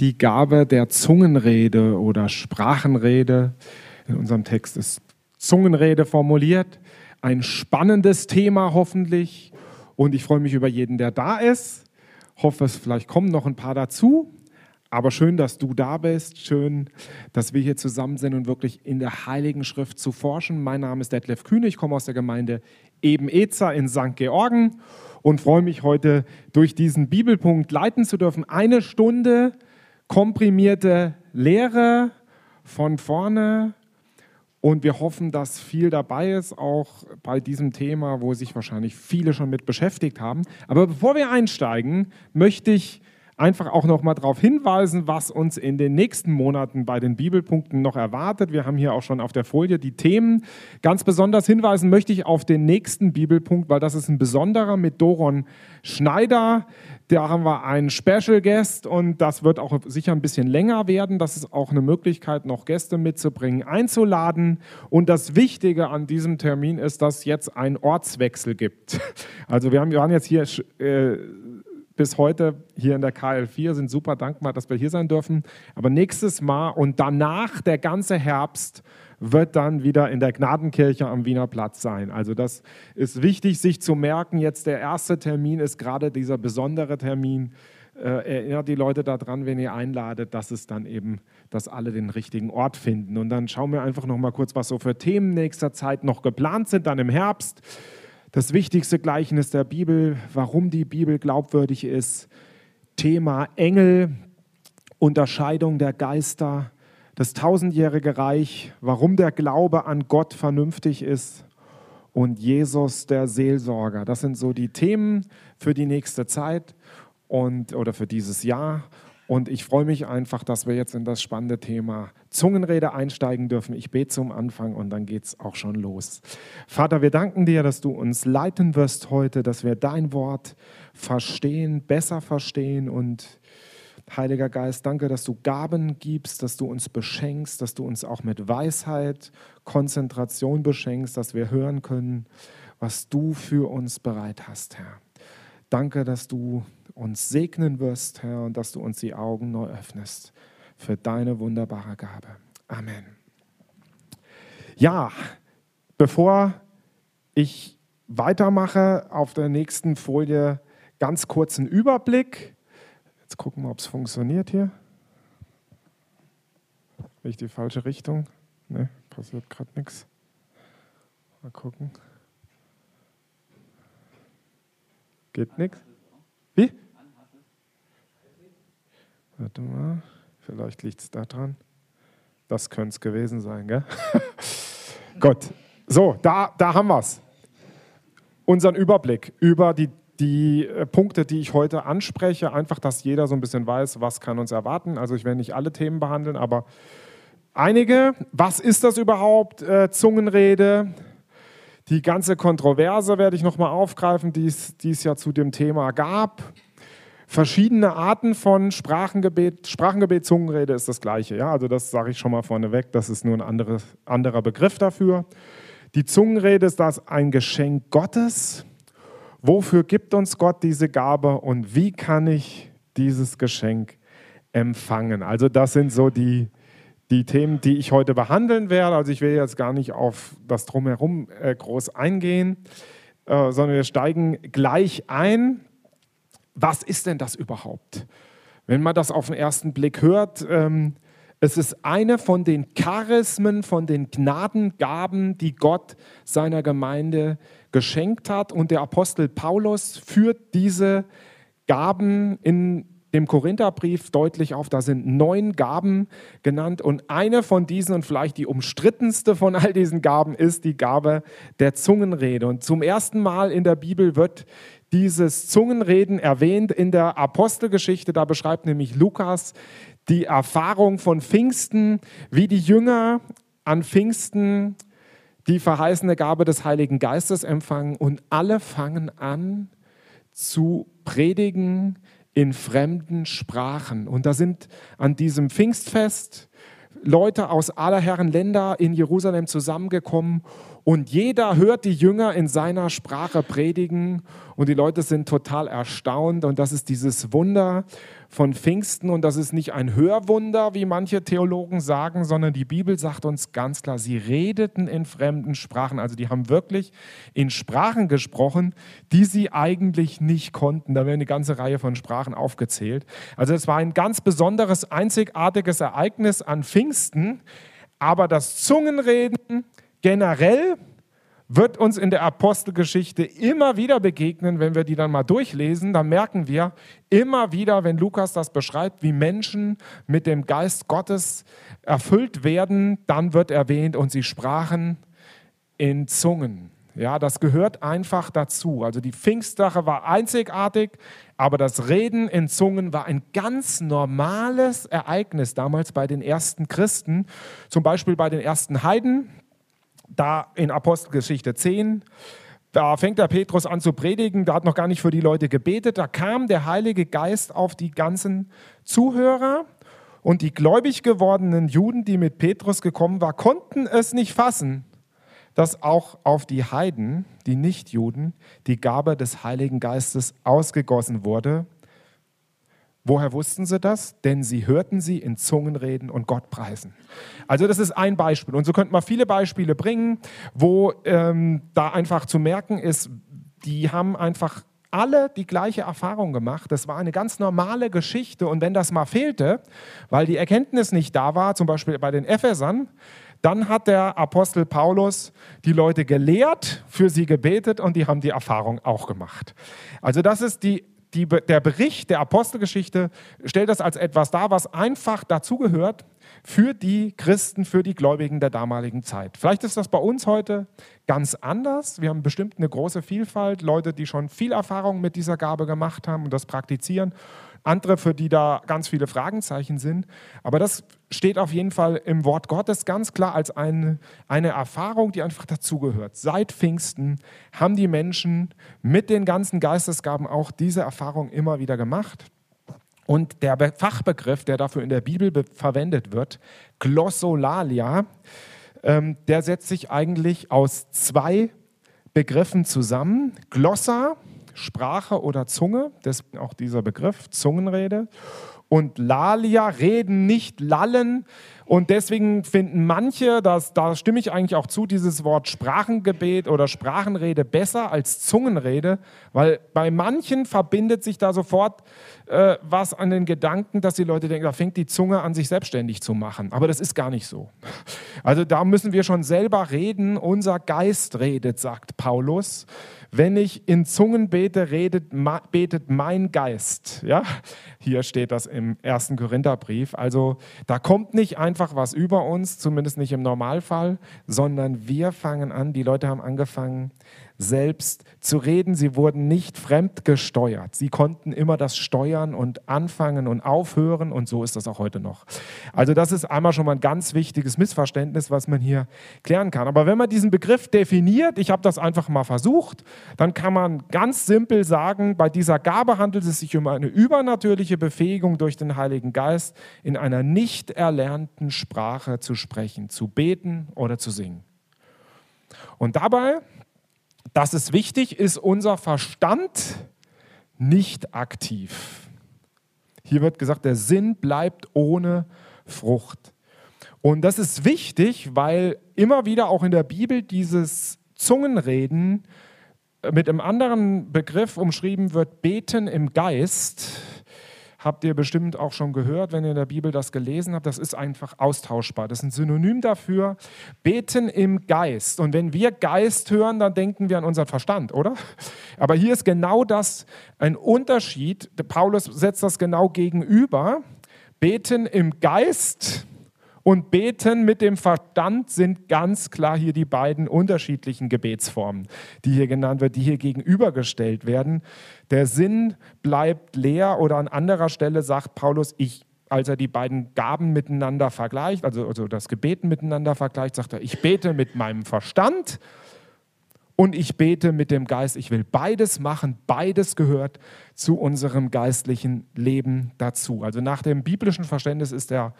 die Gabe der Zungenrede oder Sprachenrede. In unserem Text ist Zungenrede formuliert. Ein spannendes Thema hoffentlich. Und ich freue mich über jeden, der da ist. Hoffe, es vielleicht kommen noch ein paar dazu. Aber schön, dass du da bist. Schön, dass wir hier zusammen sind und wirklich in der Heiligen Schrift zu forschen. Mein Name ist Detlef Kühne. Ich komme aus der Gemeinde Eben-Ezer in St. Georgen und freue mich heute durch diesen Bibelpunkt leiten zu dürfen. Eine Stunde komprimierte Lehre von vorne und wir hoffen, dass viel dabei ist, auch bei diesem Thema, wo sich wahrscheinlich viele schon mit beschäftigt haben. Aber bevor wir einsteigen, möchte ich einfach auch noch mal darauf hinweisen, was uns in den nächsten Monaten bei den Bibelpunkten noch erwartet. Wir haben hier auch schon auf der Folie die Themen. Ganz besonders hinweisen möchte ich auf den nächsten Bibelpunkt, weil das ist ein besonderer mit Doron Schneider. Da haben wir einen Special Guest und das wird auch sicher ein bisschen länger werden. Das ist auch eine Möglichkeit, noch Gäste mitzubringen, einzuladen. Und das Wichtige an diesem Termin ist, dass es jetzt einen Ortswechsel gibt. Also wir, haben, wir waren jetzt hier äh, bis heute hier in der KL4, sind super dankbar, dass wir hier sein dürfen. Aber nächstes Mal und danach, der ganze Herbst, wird dann wieder in der Gnadenkirche am Wiener Platz sein. Also das ist wichtig, sich zu merken. Jetzt der erste Termin ist gerade dieser besondere Termin. Äh, erinnert die Leute daran, wenn ihr einladet, dass es dann eben, dass alle den richtigen Ort finden. Und dann schauen wir einfach noch mal kurz, was so für Themen nächster Zeit noch geplant sind, dann im Herbst. Das wichtigste Gleichnis der Bibel, warum die Bibel glaubwürdig ist, Thema Engel, Unterscheidung der Geister, das tausendjährige Reich, warum der Glaube an Gott vernünftig ist und Jesus der Seelsorger. Das sind so die Themen für die nächste Zeit und, oder für dieses Jahr. Und ich freue mich einfach, dass wir jetzt in das spannende Thema Zungenrede einsteigen dürfen. Ich bete zum Anfang und dann geht es auch schon los. Vater, wir danken dir, dass du uns leiten wirst heute, dass wir dein Wort verstehen, besser verstehen. Und Heiliger Geist, danke, dass du Gaben gibst, dass du uns beschenkst, dass du uns auch mit Weisheit, Konzentration beschenkst, dass wir hören können, was du für uns bereit hast, Herr. Danke, dass du uns segnen wirst, Herr, und dass du uns die Augen neu öffnest für deine wunderbare Gabe. Amen. Ja, bevor ich weitermache, auf der nächsten Folie ganz kurzen Überblick. Jetzt gucken wir, ob es funktioniert hier. Bin ich die falsche Richtung? Ne, passiert gerade nichts. Mal gucken. Geht nichts? Wie? Warte mal, vielleicht liegt es da dran. Das könnte es gewesen sein, gell? Gut, so, da, da haben wir es. Unseren Überblick über die, die äh, Punkte, die ich heute anspreche. Einfach, dass jeder so ein bisschen weiß, was kann uns erwarten. Also ich werde nicht alle Themen behandeln, aber einige. Was ist das überhaupt? Äh, Zungenrede. Die ganze Kontroverse werde ich nochmal aufgreifen, die es ja zu dem Thema gab. Verschiedene Arten von Sprachengebet. Sprachengebet, Zungenrede ist das gleiche. Ja? Also das sage ich schon mal vorneweg, das ist nur ein anderes, anderer Begriff dafür. Die Zungenrede ist das ein Geschenk Gottes. Wofür gibt uns Gott diese Gabe und wie kann ich dieses Geschenk empfangen? Also das sind so die, die Themen, die ich heute behandeln werde. Also ich will jetzt gar nicht auf das drumherum äh, groß eingehen, äh, sondern wir steigen gleich ein was ist denn das überhaupt? Wenn man das auf den ersten Blick hört, ähm, es ist eine von den Charismen, von den Gnadengaben, die Gott seiner Gemeinde geschenkt hat. Und der Apostel Paulus führt diese Gaben in dem Korintherbrief deutlich auf. Da sind neun Gaben genannt. Und eine von diesen und vielleicht die umstrittenste von all diesen Gaben ist die Gabe der Zungenrede. Und zum ersten Mal in der Bibel wird dieses Zungenreden erwähnt in der Apostelgeschichte. Da beschreibt nämlich Lukas die Erfahrung von Pfingsten, wie die Jünger an Pfingsten die verheißene Gabe des Heiligen Geistes empfangen und alle fangen an zu predigen in fremden Sprachen. Und da sind an diesem Pfingstfest Leute aus aller Herren Länder in Jerusalem zusammengekommen und jeder hört die Jünger in seiner Sprache predigen und die Leute sind total erstaunt und das ist dieses Wunder von Pfingsten und das ist nicht ein Hörwunder, wie manche Theologen sagen, sondern die Bibel sagt uns ganz klar, sie redeten in fremden Sprachen, also die haben wirklich in Sprachen gesprochen, die sie eigentlich nicht konnten. Da werden eine ganze Reihe von Sprachen aufgezählt. Also es war ein ganz besonderes, einzigartiges Ereignis an Pfingsten, aber das Zungenreden generell wird uns in der Apostelgeschichte immer wieder begegnen, wenn wir die dann mal durchlesen, dann merken wir immer wieder, wenn Lukas das beschreibt, wie Menschen mit dem Geist Gottes erfüllt werden, dann wird erwähnt und sie sprachen in Zungen. Ja, das gehört einfach dazu. Also die Pfingstsache war einzigartig, aber das Reden in Zungen war ein ganz normales Ereignis damals bei den ersten Christen, zum Beispiel bei den ersten Heiden, da in Apostelgeschichte 10. Da fängt der Petrus an zu predigen, da hat noch gar nicht für die Leute gebetet. Da kam der Heilige Geist auf die ganzen Zuhörer und die gläubig gewordenen Juden, die mit Petrus gekommen waren, konnten es nicht fassen, dass auch auf die Heiden, die Nichtjuden, die Gabe des Heiligen Geistes ausgegossen wurde. Woher wussten sie das? Denn sie hörten sie in Zungen reden und Gott preisen. Also das ist ein Beispiel. Und so könnten wir viele Beispiele bringen, wo ähm, da einfach zu merken ist, die haben einfach alle die gleiche Erfahrung gemacht. Das war eine ganz normale Geschichte. Und wenn das mal fehlte, weil die Erkenntnis nicht da war, zum Beispiel bei den Ephesern, dann hat der Apostel Paulus die Leute gelehrt, für sie gebetet und die haben die Erfahrung auch gemacht. Also das ist die die, der Bericht der Apostelgeschichte stellt das als etwas dar, was einfach dazugehört für die Christen, für die Gläubigen der damaligen Zeit. Vielleicht ist das bei uns heute ganz anders. Wir haben bestimmt eine große Vielfalt, Leute, die schon viel Erfahrung mit dieser Gabe gemacht haben und das praktizieren andere, für die da ganz viele Fragezeichen sind. Aber das steht auf jeden Fall im Wort Gottes ganz klar als eine, eine Erfahrung, die einfach dazugehört. Seit Pfingsten haben die Menschen mit den ganzen Geistesgaben auch diese Erfahrung immer wieder gemacht. Und der Fachbegriff, der dafür in der Bibel verwendet wird, Glossolalia, ähm, der setzt sich eigentlich aus zwei Begriffen zusammen. Glossa Sprache oder Zunge, deswegen auch dieser Begriff, Zungenrede. Und Lalia, reden, nicht lallen. Und deswegen finden manche, dass, da stimme ich eigentlich auch zu, dieses Wort Sprachengebet oder Sprachenrede besser als Zungenrede, weil bei manchen verbindet sich da sofort äh, was an den Gedanken, dass die Leute denken, da fängt die Zunge an, sich selbstständig zu machen. Aber das ist gar nicht so. Also da müssen wir schon selber reden. Unser Geist redet, sagt Paulus. Wenn ich in Zungen bete, redet, betet mein Geist. Ja? Hier steht das im ersten Korintherbrief. Also da kommt nicht einfach was über uns, zumindest nicht im Normalfall, sondern wir fangen an, die Leute haben angefangen, selbst zu reden. Sie wurden nicht fremdgesteuert. Sie konnten immer das steuern und anfangen und aufhören und so ist das auch heute noch. Also das ist einmal schon mal ein ganz wichtiges Missverständnis, was man hier klären kann. Aber wenn man diesen Begriff definiert, ich habe das einfach mal versucht, dann kann man ganz simpel sagen, bei dieser Gabe handelt es sich um eine übernatürliche Befähigung durch den Heiligen Geist, in einer nicht erlernten Sprache zu sprechen, zu beten oder zu singen. Und dabei das ist wichtig, ist unser Verstand nicht aktiv. Hier wird gesagt, der Sinn bleibt ohne Frucht. Und das ist wichtig, weil immer wieder auch in der Bibel dieses Zungenreden mit einem anderen Begriff umschrieben wird, beten im Geist habt ihr bestimmt auch schon gehört, wenn ihr in der Bibel das gelesen habt. Das ist einfach austauschbar. Das ist ein Synonym dafür. Beten im Geist. Und wenn wir Geist hören, dann denken wir an unseren Verstand, oder? Aber hier ist genau das ein Unterschied. Paulus setzt das genau gegenüber. Beten im Geist und Beten mit dem Verstand sind ganz klar hier die beiden unterschiedlichen Gebetsformen, die hier genannt werden, die hier gegenübergestellt werden. Der Sinn bleibt leer oder an anderer Stelle sagt Paulus, ich als er die beiden Gaben miteinander vergleicht, also, also das Gebeten miteinander vergleicht, sagt er, ich bete mit meinem Verstand und ich bete mit dem Geist. Ich will beides machen. Beides gehört zu unserem geistlichen Leben dazu. Also nach dem biblischen Verständnis ist der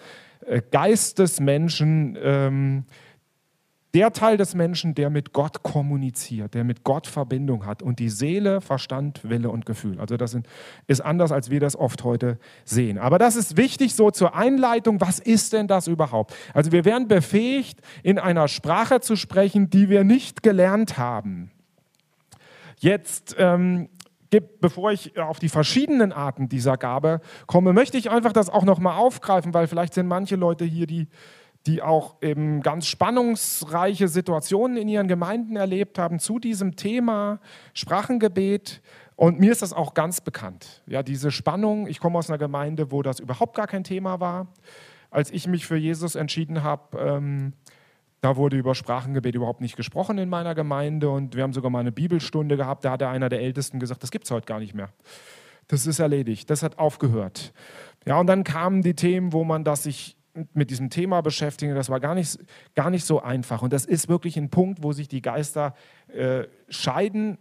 äh, Geist des Menschen ähm, der Teil des Menschen, der mit Gott kommuniziert, der mit Gott Verbindung hat und die Seele, Verstand, Wille und Gefühl. Also das ist anders, als wir das oft heute sehen. Aber das ist wichtig so zur Einleitung. Was ist denn das überhaupt? Also wir werden befähigt, in einer Sprache zu sprechen, die wir nicht gelernt haben. Jetzt ähm, bevor ich auf die verschiedenen Arten dieser Gabe komme, möchte ich einfach das auch nochmal aufgreifen, weil vielleicht sind manche Leute hier, die die auch eben ganz spannungsreiche Situationen in ihren Gemeinden erlebt haben zu diesem Thema Sprachengebet. Und mir ist das auch ganz bekannt. Ja, diese Spannung. Ich komme aus einer Gemeinde, wo das überhaupt gar kein Thema war. Als ich mich für Jesus entschieden habe, ähm, da wurde über Sprachengebet überhaupt nicht gesprochen in meiner Gemeinde. Und wir haben sogar mal eine Bibelstunde gehabt. Da hat einer der Ältesten gesagt, das gibt es heute gar nicht mehr. Das ist erledigt. Das hat aufgehört. Ja, und dann kamen die Themen, wo man das sich mit diesem Thema beschäftigen, das war gar nicht, gar nicht so einfach. Und das ist wirklich ein Punkt, wo sich die Geister äh, scheiden.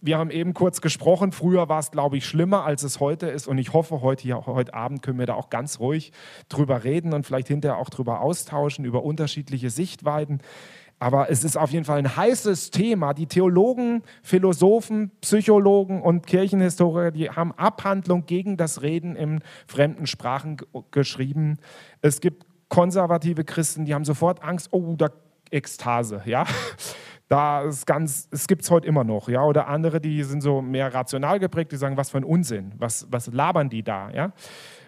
Wir haben eben kurz gesprochen, früher war es, glaube ich, schlimmer, als es heute ist. Und ich hoffe, heute, hier, heute Abend können wir da auch ganz ruhig drüber reden und vielleicht hinterher auch drüber austauschen, über unterschiedliche Sichtweiten. Aber es ist auf jeden Fall ein heißes Thema. Die Theologen, Philosophen, Psychologen und Kirchenhistoriker, die haben Abhandlung gegen das Reden in fremden Sprachen geschrieben. Es gibt konservative Christen, die haben sofort Angst, oh, da Ekstase, ja. Da ist ganz, es gibt es heute immer noch, ja. Oder andere, die sind so mehr rational geprägt, die sagen, was für ein Unsinn, was, was labern die da, ja.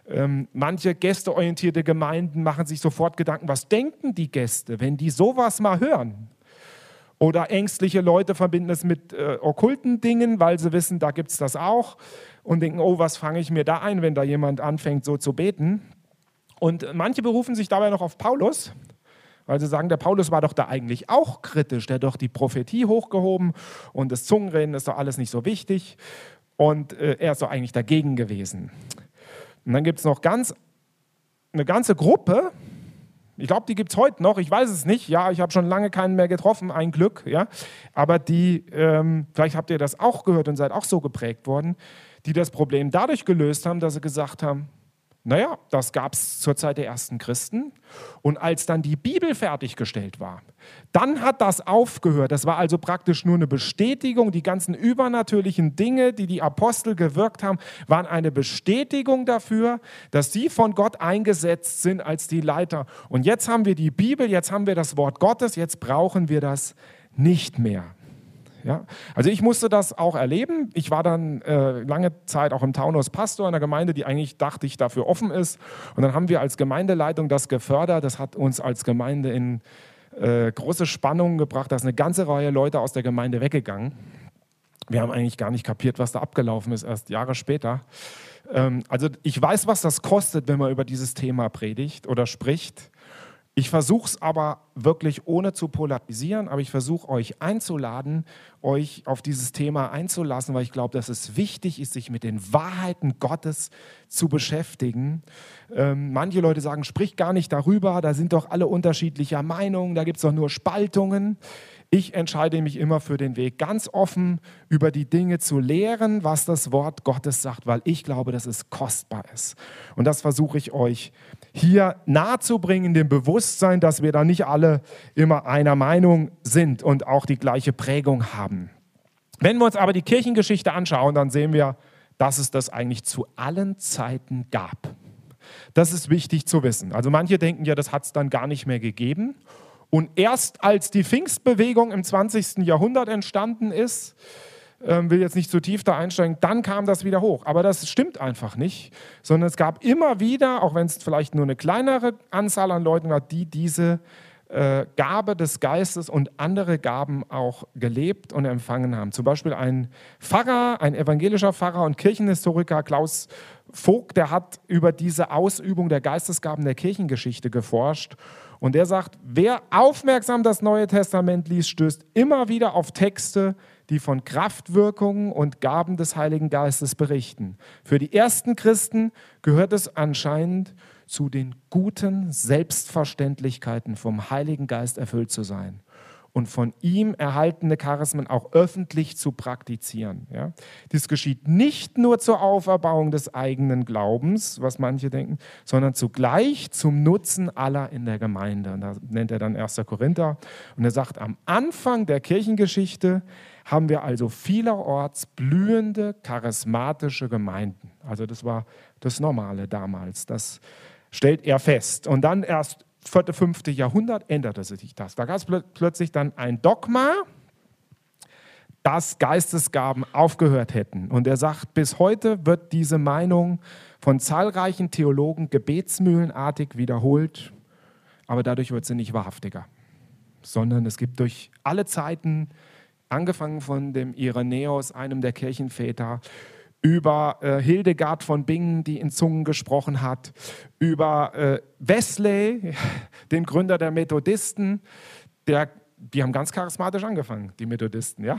Ähm, manche gästeorientierte Gemeinden machen sich sofort Gedanken, was denken die Gäste, wenn die sowas mal hören? Oder ängstliche Leute verbinden es mit äh, okkulten Dingen, weil sie wissen, da gibt es das auch und denken, oh, was fange ich mir da ein, wenn da jemand anfängt, so zu beten. Und manche berufen sich dabei noch auf Paulus, weil sie sagen, der Paulus war doch da eigentlich auch kritisch, der hat doch die Prophetie hochgehoben und das Zungenreden ist doch alles nicht so wichtig und äh, er ist doch eigentlich dagegen gewesen. Und dann gibt es noch ganz, eine ganze Gruppe, ich glaube, die gibt es heute noch, ich weiß es nicht, ja, ich habe schon lange keinen mehr getroffen, ein Glück, ja, aber die, ähm, vielleicht habt ihr das auch gehört und seid auch so geprägt worden, die das Problem dadurch gelöst haben, dass sie gesagt haben, naja, das gab es zur Zeit der ersten Christen. Und als dann die Bibel fertiggestellt war, dann hat das aufgehört. Das war also praktisch nur eine Bestätigung. Die ganzen übernatürlichen Dinge, die die Apostel gewirkt haben, waren eine Bestätigung dafür, dass sie von Gott eingesetzt sind als die Leiter. Und jetzt haben wir die Bibel, jetzt haben wir das Wort Gottes, jetzt brauchen wir das nicht mehr. Ja? Also ich musste das auch erleben. Ich war dann äh, lange Zeit auch im Taunus Pastor in einer Gemeinde, die eigentlich dachte ich dafür offen ist. Und dann haben wir als Gemeindeleitung das gefördert. Das hat uns als Gemeinde in äh, große Spannungen gebracht. Da ist eine ganze Reihe Leute aus der Gemeinde weggegangen. Wir haben eigentlich gar nicht kapiert, was da abgelaufen ist, erst Jahre später. Ähm, also ich weiß, was das kostet, wenn man über dieses Thema predigt oder spricht. Ich versuche es aber wirklich ohne zu polarisieren, aber ich versuche euch einzuladen, euch auf dieses Thema einzulassen, weil ich glaube, dass es wichtig ist, sich mit den Wahrheiten Gottes zu beschäftigen. Ähm, manche Leute sagen, sprich gar nicht darüber, da sind doch alle unterschiedlicher Meinung, da gibt es doch nur Spaltungen. Ich entscheide mich immer für den Weg, ganz offen über die Dinge zu lehren, was das Wort Gottes sagt, weil ich glaube, dass es kostbar ist. Und das versuche ich euch hier nahezubringen, dem Bewusstsein, dass wir da nicht alle immer einer Meinung sind und auch die gleiche Prägung haben. Wenn wir uns aber die Kirchengeschichte anschauen, dann sehen wir, dass es das eigentlich zu allen Zeiten gab. Das ist wichtig zu wissen. Also manche denken ja, das hat es dann gar nicht mehr gegeben. Und erst als die Pfingstbewegung im 20. Jahrhundert entstanden ist, ähm, will jetzt nicht zu tief da einsteigen, dann kam das wieder hoch. Aber das stimmt einfach nicht, sondern es gab immer wieder, auch wenn es vielleicht nur eine kleinere Anzahl an Leuten war, die diese äh, Gabe des Geistes und andere Gaben auch gelebt und empfangen haben. Zum Beispiel ein Pfarrer, ein evangelischer Pfarrer und Kirchenhistoriker Klaus Vogt, der hat über diese Ausübung der Geistesgaben der Kirchengeschichte geforscht und er sagt, wer aufmerksam das Neue Testament liest, stößt immer wieder auf Texte, die von Kraftwirkungen und Gaben des Heiligen Geistes berichten. Für die ersten Christen gehört es anscheinend zu den guten Selbstverständlichkeiten, vom Heiligen Geist erfüllt zu sein. Und von ihm erhaltene Charismen auch öffentlich zu praktizieren. Ja? Dies geschieht nicht nur zur Auferbauung des eigenen Glaubens, was manche denken, sondern zugleich zum Nutzen aller in der Gemeinde. Und da nennt er dann 1. Korinther und er sagt, am Anfang der Kirchengeschichte haben wir also vielerorts blühende, charismatische Gemeinden. Also das war das Normale damals. Das stellt er fest. Und dann erst 4., 5. Jahrhundert änderte sich das. Da gab es plötzlich dann ein Dogma, dass Geistesgaben aufgehört hätten. Und er sagt, bis heute wird diese Meinung von zahlreichen Theologen gebetsmühlenartig wiederholt, aber dadurch wird sie nicht wahrhaftiger, sondern es gibt durch alle Zeiten angefangen von dem Irenäus, einem der Kirchenväter, über äh, Hildegard von Bingen, die in Zungen gesprochen hat, über äh, Wesley, den Gründer der Methodisten, der die haben ganz charismatisch angefangen, die Methodisten. Ja?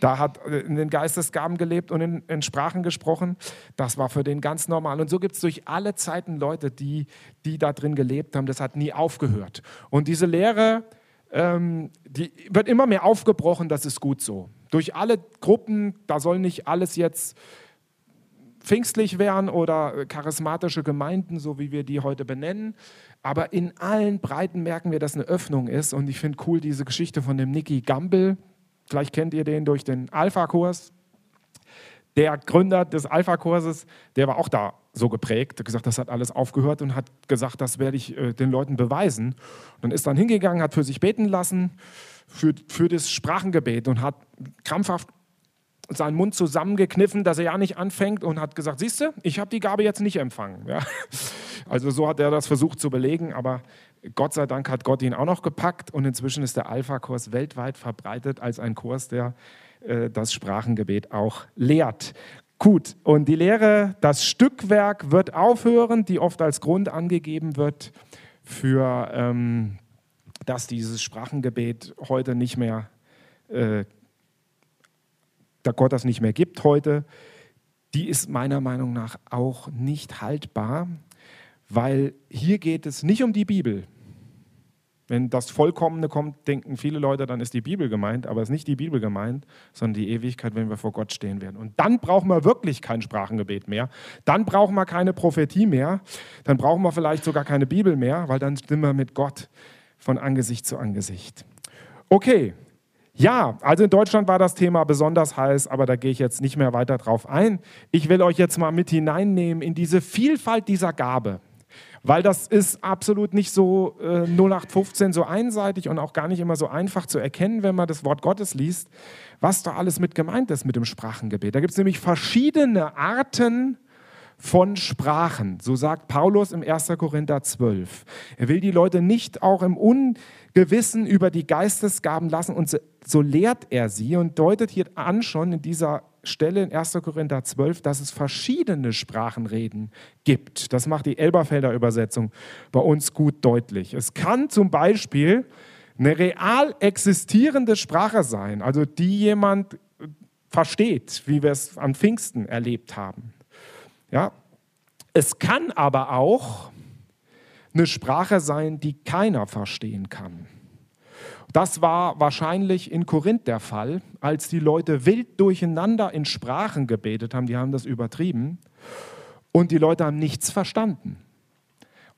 Da hat äh, in den Geistesgaben gelebt und in, in Sprachen gesprochen. Das war für den ganz normal. Und so gibt es durch alle Zeiten Leute, die, die da drin gelebt haben. Das hat nie aufgehört. Und diese Lehre ähm, die wird immer mehr aufgebrochen, das ist gut so. Durch alle Gruppen, da soll nicht alles jetzt pfingstlich werden oder charismatische Gemeinden, so wie wir die heute benennen. Aber in allen Breiten merken wir, dass eine Öffnung ist. Und ich finde cool diese Geschichte von dem Nicky Gamble. Vielleicht kennt ihr den durch den Alpha-Kurs. Der Gründer des Alpha-Kurses, der war auch da so geprägt, hat gesagt, das hat alles aufgehört und hat gesagt, das werde ich äh, den Leuten beweisen. Und ist dann hingegangen, hat für sich beten lassen, für, für das Sprachengebet und hat krampfhaft seinen Mund zusammengekniffen, dass er ja nicht anfängt und hat gesagt, siehst du, ich habe die Gabe jetzt nicht empfangen. Ja? Also so hat er das versucht zu belegen, aber Gott sei Dank hat Gott ihn auch noch gepackt und inzwischen ist der Alpha-Kurs weltweit verbreitet als ein Kurs, der äh, das Sprachengebet auch lehrt. Gut, und die Lehre, das Stückwerk wird aufhören, die oft als Grund angegeben wird für, ähm, dass dieses Sprachengebet heute nicht mehr, äh, da Gott das nicht mehr gibt heute, die ist meiner Meinung nach auch nicht haltbar, weil hier geht es nicht um die Bibel, wenn das Vollkommene kommt, denken viele Leute, dann ist die Bibel gemeint, aber es ist nicht die Bibel gemeint, sondern die Ewigkeit, wenn wir vor Gott stehen werden. Und dann brauchen wir wirklich kein Sprachengebet mehr. Dann brauchen wir keine Prophetie mehr. Dann brauchen wir vielleicht sogar keine Bibel mehr, weil dann sind wir mit Gott von Angesicht zu Angesicht. Okay, ja, also in Deutschland war das Thema besonders heiß, aber da gehe ich jetzt nicht mehr weiter drauf ein. Ich will euch jetzt mal mit hineinnehmen in diese Vielfalt dieser Gabe weil das ist absolut nicht so äh, 0815 so einseitig und auch gar nicht immer so einfach zu erkennen, wenn man das Wort Gottes liest, was da alles mit gemeint ist mit dem Sprachengebet. Da gibt es nämlich verschiedene Arten von Sprachen. So sagt Paulus im 1. Korinther 12. Er will die Leute nicht auch im Ungewissen über die Geistesgaben lassen und so lehrt er sie und deutet hier an schon in dieser Stelle in 1. Korinther 12, dass es verschiedene Sprachenreden gibt. Das macht die Elberfelder Übersetzung bei uns gut deutlich. Es kann zum Beispiel eine real existierende Sprache sein, also die jemand versteht, wie wir es an Pfingsten erlebt haben. Ja? Es kann aber auch eine Sprache sein, die keiner verstehen kann. Das war wahrscheinlich in Korinth der Fall, als die Leute wild durcheinander in Sprachen gebetet haben, die haben das übertrieben und die Leute haben nichts verstanden.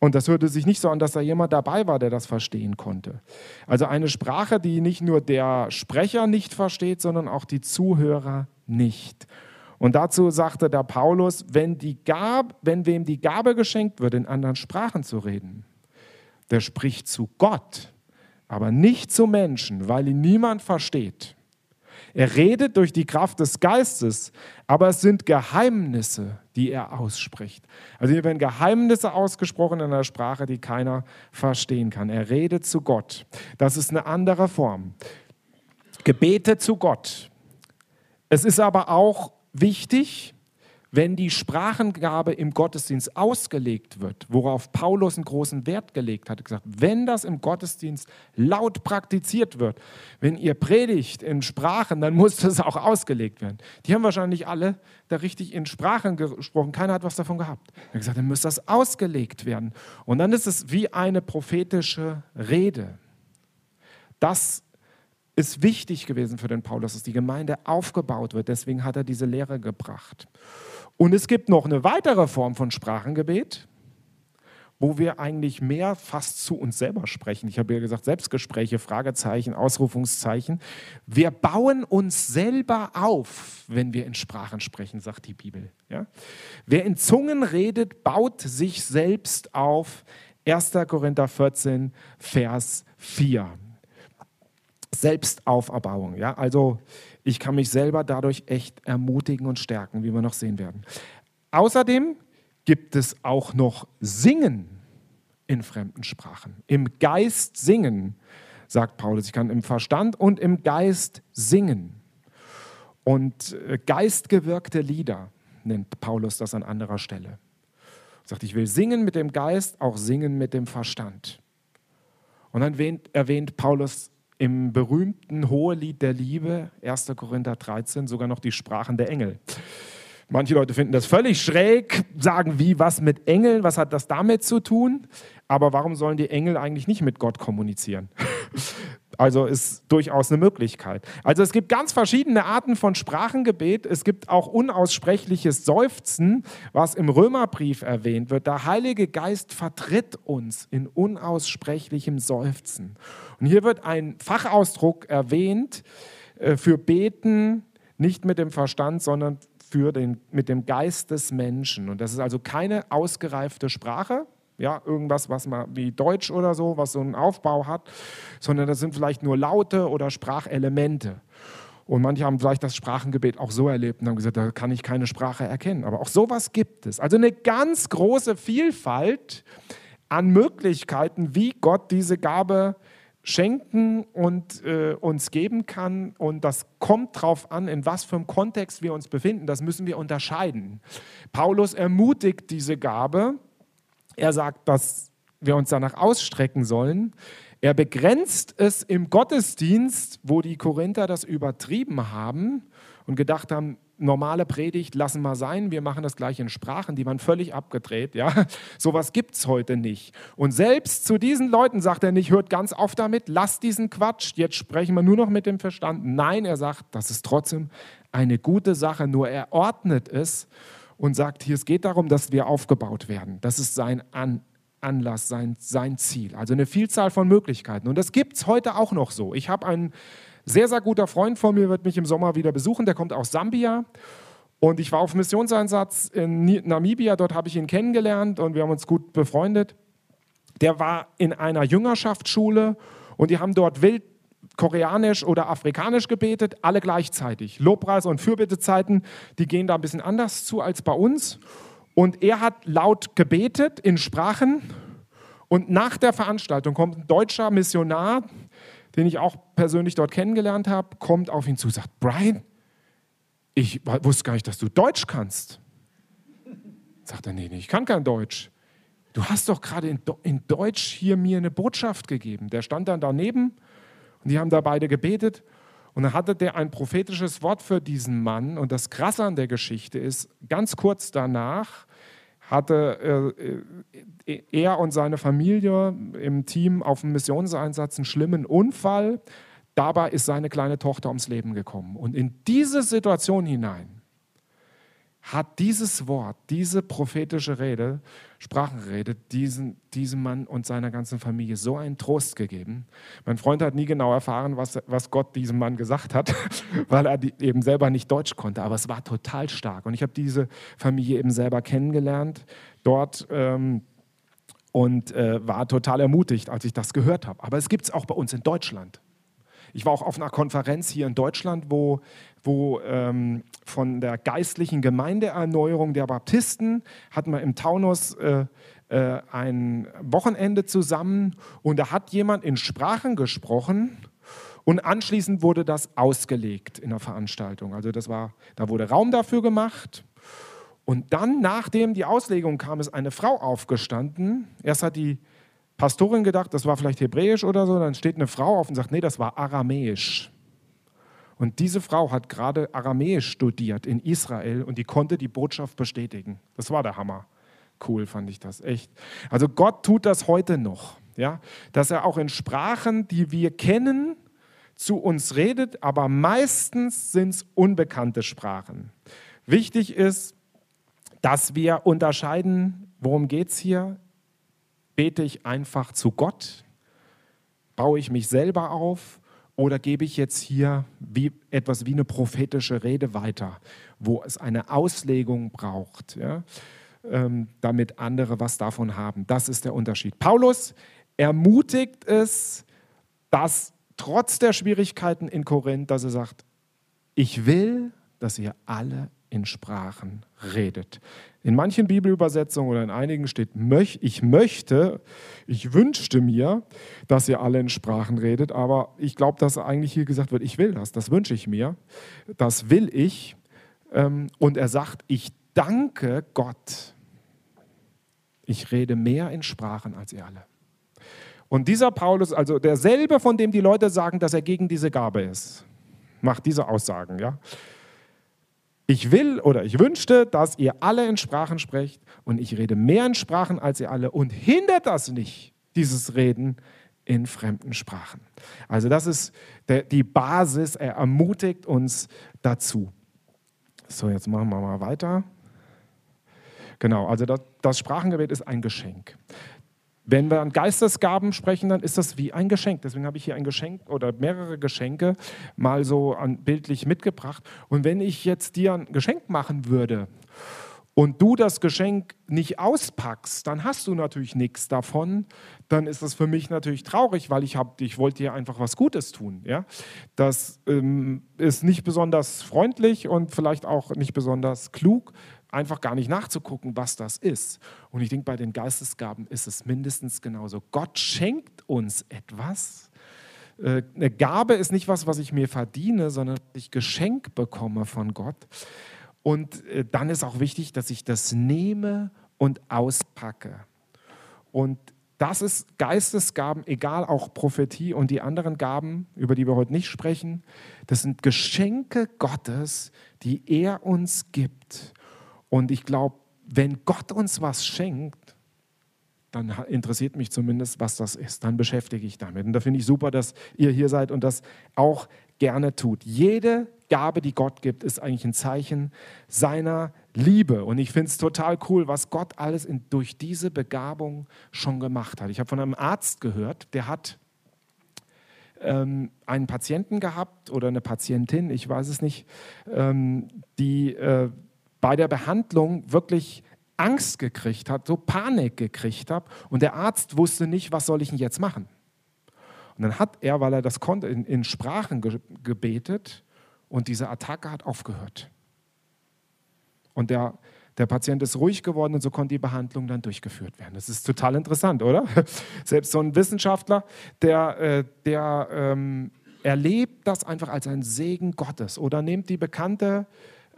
Und das hörte sich nicht so an, dass da jemand dabei war, der das verstehen konnte. Also eine Sprache, die nicht nur der Sprecher nicht versteht, sondern auch die Zuhörer nicht. Und dazu sagte der Paulus, wenn, die Gab, wenn wem die Gabe geschenkt wird, in anderen Sprachen zu reden, der spricht zu Gott aber nicht zu Menschen, weil ihn niemand versteht. Er redet durch die Kraft des Geistes, aber es sind Geheimnisse, die er ausspricht. Also hier werden Geheimnisse ausgesprochen in einer Sprache, die keiner verstehen kann. Er redet zu Gott. Das ist eine andere Form. Gebete zu Gott. Es ist aber auch wichtig, wenn die Sprachengabe im Gottesdienst ausgelegt wird, worauf Paulus einen großen Wert gelegt hat, gesagt, wenn das im Gottesdienst laut praktiziert wird, wenn ihr predigt in Sprachen, dann muss das auch ausgelegt werden. Die haben wahrscheinlich alle da richtig in Sprachen gesprochen, keiner hat was davon gehabt. Er hat gesagt, dann muss das ausgelegt werden. Und dann ist es wie eine prophetische Rede. Das ist wichtig gewesen für den Paulus, dass die Gemeinde aufgebaut wird. Deswegen hat er diese Lehre gebracht. Und es gibt noch eine weitere Form von Sprachengebet, wo wir eigentlich mehr fast zu uns selber sprechen. Ich habe ja gesagt, Selbstgespräche, Fragezeichen, Ausrufungszeichen. Wir bauen uns selber auf, wenn wir in Sprachen sprechen, sagt die Bibel. Ja? Wer in Zungen redet, baut sich selbst auf. 1. Korinther 14, Vers 4. Selbstauferbauung. Ja? Also ich kann mich selber dadurch echt ermutigen und stärken, wie wir noch sehen werden. Außerdem gibt es auch noch Singen in fremden Sprachen. Im Geist singen, sagt Paulus. Ich kann im Verstand und im Geist singen. Und äh, geistgewirkte Lieder nennt Paulus das an anderer Stelle. Er sagt, ich will singen mit dem Geist, auch singen mit dem Verstand. Und dann erwähnt, erwähnt Paulus im berühmten Hohelied der Liebe, 1. Korinther 13, sogar noch die Sprachen der Engel. Manche Leute finden das völlig schräg, sagen, wie, was mit Engeln, was hat das damit zu tun? Aber warum sollen die Engel eigentlich nicht mit Gott kommunizieren? Also ist durchaus eine Möglichkeit. Also es gibt ganz verschiedene Arten von Sprachengebet. Es gibt auch unaussprechliches Seufzen, was im Römerbrief erwähnt wird. Der Heilige Geist vertritt uns in unaussprechlichem Seufzen. Und hier wird ein Fachausdruck erwähnt äh, für Beten, nicht mit dem Verstand, sondern für den, mit dem Geist des Menschen. Und das ist also keine ausgereifte Sprache, ja, irgendwas, was man wie Deutsch oder so, was so einen Aufbau hat, sondern das sind vielleicht nur Laute oder Sprachelemente. Und manche haben vielleicht das Sprachengebet auch so erlebt und haben gesagt, da kann ich keine Sprache erkennen. Aber auch sowas gibt es. Also eine ganz große Vielfalt an Möglichkeiten, wie Gott diese Gabe schenken und äh, uns geben kann. Und das kommt darauf an, in was für einem Kontext wir uns befinden. Das müssen wir unterscheiden. Paulus ermutigt diese Gabe er sagt, dass wir uns danach ausstrecken sollen. Er begrenzt es im Gottesdienst, wo die Korinther das übertrieben haben und gedacht haben, normale Predigt lassen wir sein, wir machen das gleich in Sprachen, die waren völlig abgedreht. Ja? Sowas gibt es heute nicht. Und selbst zu diesen Leuten sagt er nicht, hört ganz auf damit, lasst diesen Quatsch, jetzt sprechen wir nur noch mit dem Verstand. Nein, er sagt, das ist trotzdem eine gute Sache, nur er ordnet es und sagt, hier, es geht darum, dass wir aufgebaut werden. Das ist sein An Anlass, sein, sein Ziel. Also eine Vielzahl von Möglichkeiten. Und das gibt es heute auch noch so. Ich habe einen sehr, sehr guter Freund von mir, wird mich im Sommer wieder besuchen, der kommt aus Sambia. Und ich war auf Missionseinsatz in Namibia, dort habe ich ihn kennengelernt und wir haben uns gut befreundet. Der war in einer Jüngerschaftsschule und die haben dort wild koreanisch oder afrikanisch gebetet, alle gleichzeitig. Lobpreis und Fürbittezeiten, die gehen da ein bisschen anders zu als bei uns. Und er hat laut gebetet in Sprachen. Und nach der Veranstaltung kommt ein deutscher Missionar, den ich auch persönlich dort kennengelernt habe, kommt auf ihn zu und sagt, Brian, ich wusste gar nicht, dass du Deutsch kannst. Sagt er, nee, nee, ich kann kein Deutsch. Du hast doch gerade in, in Deutsch hier mir eine Botschaft gegeben. Der stand dann daneben und die haben da beide gebetet. Und dann hatte der ein prophetisches Wort für diesen Mann. Und das Krasse an der Geschichte ist, ganz kurz danach hatte äh, äh, er und seine Familie im Team auf dem Missionseinsatz einen schlimmen Unfall. Dabei ist seine kleine Tochter ums Leben gekommen. Und in diese Situation hinein hat dieses Wort, diese prophetische Rede, Sprachenrede, diesen, diesem Mann und seiner ganzen Familie so einen Trost gegeben. Mein Freund hat nie genau erfahren, was, was Gott diesem Mann gesagt hat, weil er die, eben selber nicht Deutsch konnte, aber es war total stark. Und ich habe diese Familie eben selber kennengelernt dort ähm, und äh, war total ermutigt, als ich das gehört habe. Aber es gibt es auch bei uns in Deutschland. Ich war auch auf einer Konferenz hier in Deutschland, wo, wo ähm, von der geistlichen Gemeindeerneuerung der Baptisten hatten wir im Taunus äh, äh, ein Wochenende zusammen und da hat jemand in Sprachen gesprochen und anschließend wurde das ausgelegt in der Veranstaltung. Also das war, da wurde Raum dafür gemacht. Und dann, nachdem die Auslegung kam, ist eine Frau aufgestanden. Erst hat die Pastorin gedacht, das war vielleicht Hebräisch oder so. Dann steht eine Frau auf und sagt, nee, das war Aramäisch. Und diese Frau hat gerade Aramäisch studiert in Israel und die konnte die Botschaft bestätigen. Das war der Hammer. Cool fand ich das, echt. Also Gott tut das heute noch, ja, dass er auch in Sprachen, die wir kennen, zu uns redet, aber meistens sind es unbekannte Sprachen. Wichtig ist, dass wir unterscheiden, worum geht es hier? Bete ich einfach zu Gott? Baue ich mich selber auf? Oder gebe ich jetzt hier wie, etwas wie eine prophetische Rede weiter, wo es eine Auslegung braucht, ja, ähm, damit andere was davon haben? Das ist der Unterschied. Paulus ermutigt es, dass trotz der Schwierigkeiten in Korinth, dass er sagt, ich will, dass ihr alle in Sprachen redet. In manchen Bibelübersetzungen oder in einigen steht, ich möchte, ich wünschte mir, dass ihr alle in Sprachen redet, aber ich glaube, dass eigentlich hier gesagt wird, ich will das, das wünsche ich mir, das will ich. Ähm, und er sagt, ich danke Gott, ich rede mehr in Sprachen als ihr alle. Und dieser Paulus, also derselbe, von dem die Leute sagen, dass er gegen diese Gabe ist, macht diese Aussagen, ja. Ich will oder ich wünschte, dass ihr alle in Sprachen sprecht und ich rede mehr in Sprachen als ihr alle und hindert das nicht, dieses Reden in fremden Sprachen. Also das ist der, die Basis, er ermutigt uns dazu. So, jetzt machen wir mal weiter. Genau, also das, das Sprachengebet ist ein Geschenk. Wenn wir an Geistesgaben sprechen, dann ist das wie ein Geschenk. Deswegen habe ich hier ein Geschenk oder mehrere Geschenke mal so bildlich mitgebracht. Und wenn ich jetzt dir ein Geschenk machen würde und du das Geschenk nicht auspackst, dann hast du natürlich nichts davon. Dann ist das für mich natürlich traurig, weil ich, hab, ich wollte dir einfach was Gutes tun. Ja? Das ähm, ist nicht besonders freundlich und vielleicht auch nicht besonders klug, einfach gar nicht nachzugucken, was das ist. Und ich denke, bei den Geistesgaben ist es mindestens genauso. Gott schenkt uns etwas. Äh, eine Gabe ist nicht was, was ich mir verdiene, sondern ich Geschenk bekomme von Gott. Und äh, dann ist auch wichtig, dass ich das nehme und auspacke. Und das ist Geistesgaben, egal auch Prophetie und die anderen Gaben, über die wir heute nicht sprechen. Das sind Geschenke Gottes, die er uns gibt. Und ich glaube, wenn Gott uns was schenkt, dann interessiert mich zumindest, was das ist. Dann beschäftige ich damit. Und da finde ich super, dass ihr hier seid und das auch gerne tut. Jede Gabe, die Gott gibt, ist eigentlich ein Zeichen seiner Liebe. Und ich finde es total cool, was Gott alles in, durch diese Begabung schon gemacht hat. Ich habe von einem Arzt gehört, der hat ähm, einen Patienten gehabt oder eine Patientin, ich weiß es nicht, ähm, die äh, bei der Behandlung wirklich Angst gekriegt hat, so Panik gekriegt hat und der Arzt wusste nicht, was soll ich denn jetzt machen. Und dann hat er, weil er das konnte, in, in Sprachen ge gebetet und diese Attacke hat aufgehört. Und der, der Patient ist ruhig geworden und so konnte die Behandlung dann durchgeführt werden. Das ist total interessant, oder? Selbst so ein Wissenschaftler, der, äh, der ähm, erlebt das einfach als ein Segen Gottes. Oder nehmt die bekannte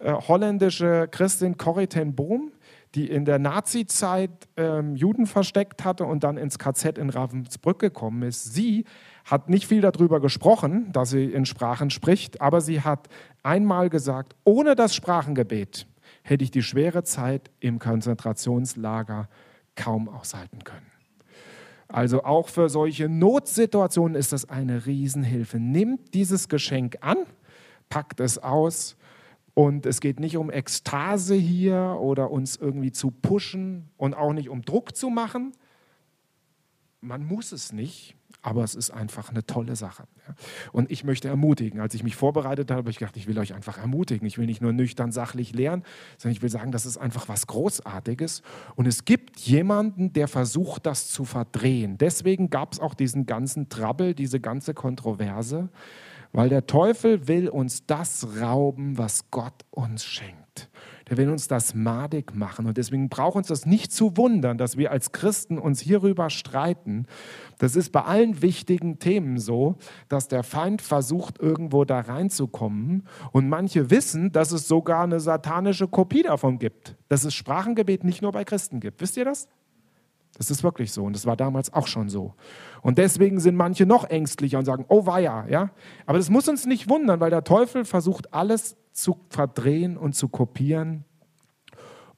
äh, holländische Christin Corrie ten Boom, die in der Nazi-Zeit ähm, Juden versteckt hatte und dann ins KZ in Ravensbrück gekommen ist. Sie hat nicht viel darüber gesprochen, dass sie in Sprachen spricht, aber sie hat einmal gesagt, ohne das Sprachengebet hätte ich die schwere Zeit im Konzentrationslager kaum aushalten können. Also auch für solche Notsituationen ist das eine Riesenhilfe. Nimmt dieses Geschenk an, packt es aus und es geht nicht um Ekstase hier oder uns irgendwie zu pushen und auch nicht um Druck zu machen. Man muss es nicht, aber es ist einfach eine tolle Sache. Und ich möchte ermutigen. Als ich mich vorbereitet habe, habe ich gedacht, ich will euch einfach ermutigen. Ich will nicht nur nüchtern sachlich lernen, sondern ich will sagen, das ist einfach was Großartiges. Und es gibt jemanden, der versucht, das zu verdrehen. Deswegen gab es auch diesen ganzen Trouble, diese ganze Kontroverse. Weil der Teufel will uns das rauben, was Gott uns schenkt. Der will uns das madig machen. Und deswegen braucht uns das nicht zu wundern, dass wir als Christen uns hierüber streiten. Das ist bei allen wichtigen Themen so, dass der Feind versucht, irgendwo da reinzukommen. Und manche wissen, dass es sogar eine satanische Kopie davon gibt. Dass es Sprachengebet nicht nur bei Christen gibt. Wisst ihr das? Das ist wirklich so und das war damals auch schon so. Und deswegen sind manche noch ängstlicher und sagen, oh weia, ja. Aber das muss uns nicht wundern, weil der Teufel versucht alles zu verdrehen und zu kopieren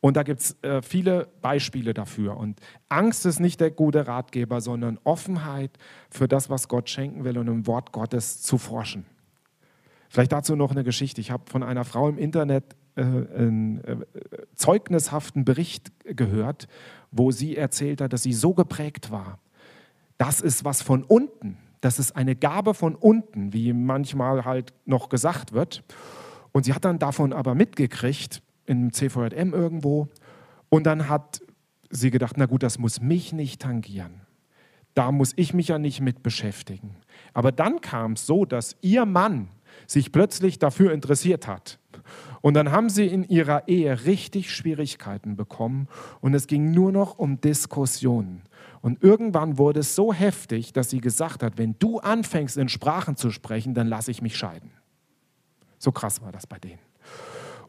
Und da gibt es äh, viele Beispiele dafür. Und Angst ist nicht der gute Ratgeber, sondern Offenheit für das, was Gott schenken will und im Wort Gottes zu forschen. Vielleicht dazu noch eine Geschichte. Ich habe von einer Frau im Internet äh, äh, zeugnishaften Bericht gehört, wo sie erzählt hat, dass sie so geprägt war. Das ist was von unten. Das ist eine Gabe von unten, wie manchmal halt noch gesagt wird. Und sie hat dann davon aber mitgekriegt, im CVJM irgendwo. Und dann hat sie gedacht, na gut, das muss mich nicht tangieren. Da muss ich mich ja nicht mit beschäftigen. Aber dann kam es so, dass ihr Mann sich plötzlich dafür interessiert hat. Und dann haben sie in ihrer Ehe richtig Schwierigkeiten bekommen und es ging nur noch um Diskussionen. Und irgendwann wurde es so heftig, dass sie gesagt hat, wenn du anfängst in Sprachen zu sprechen, dann lasse ich mich scheiden. So krass war das bei denen.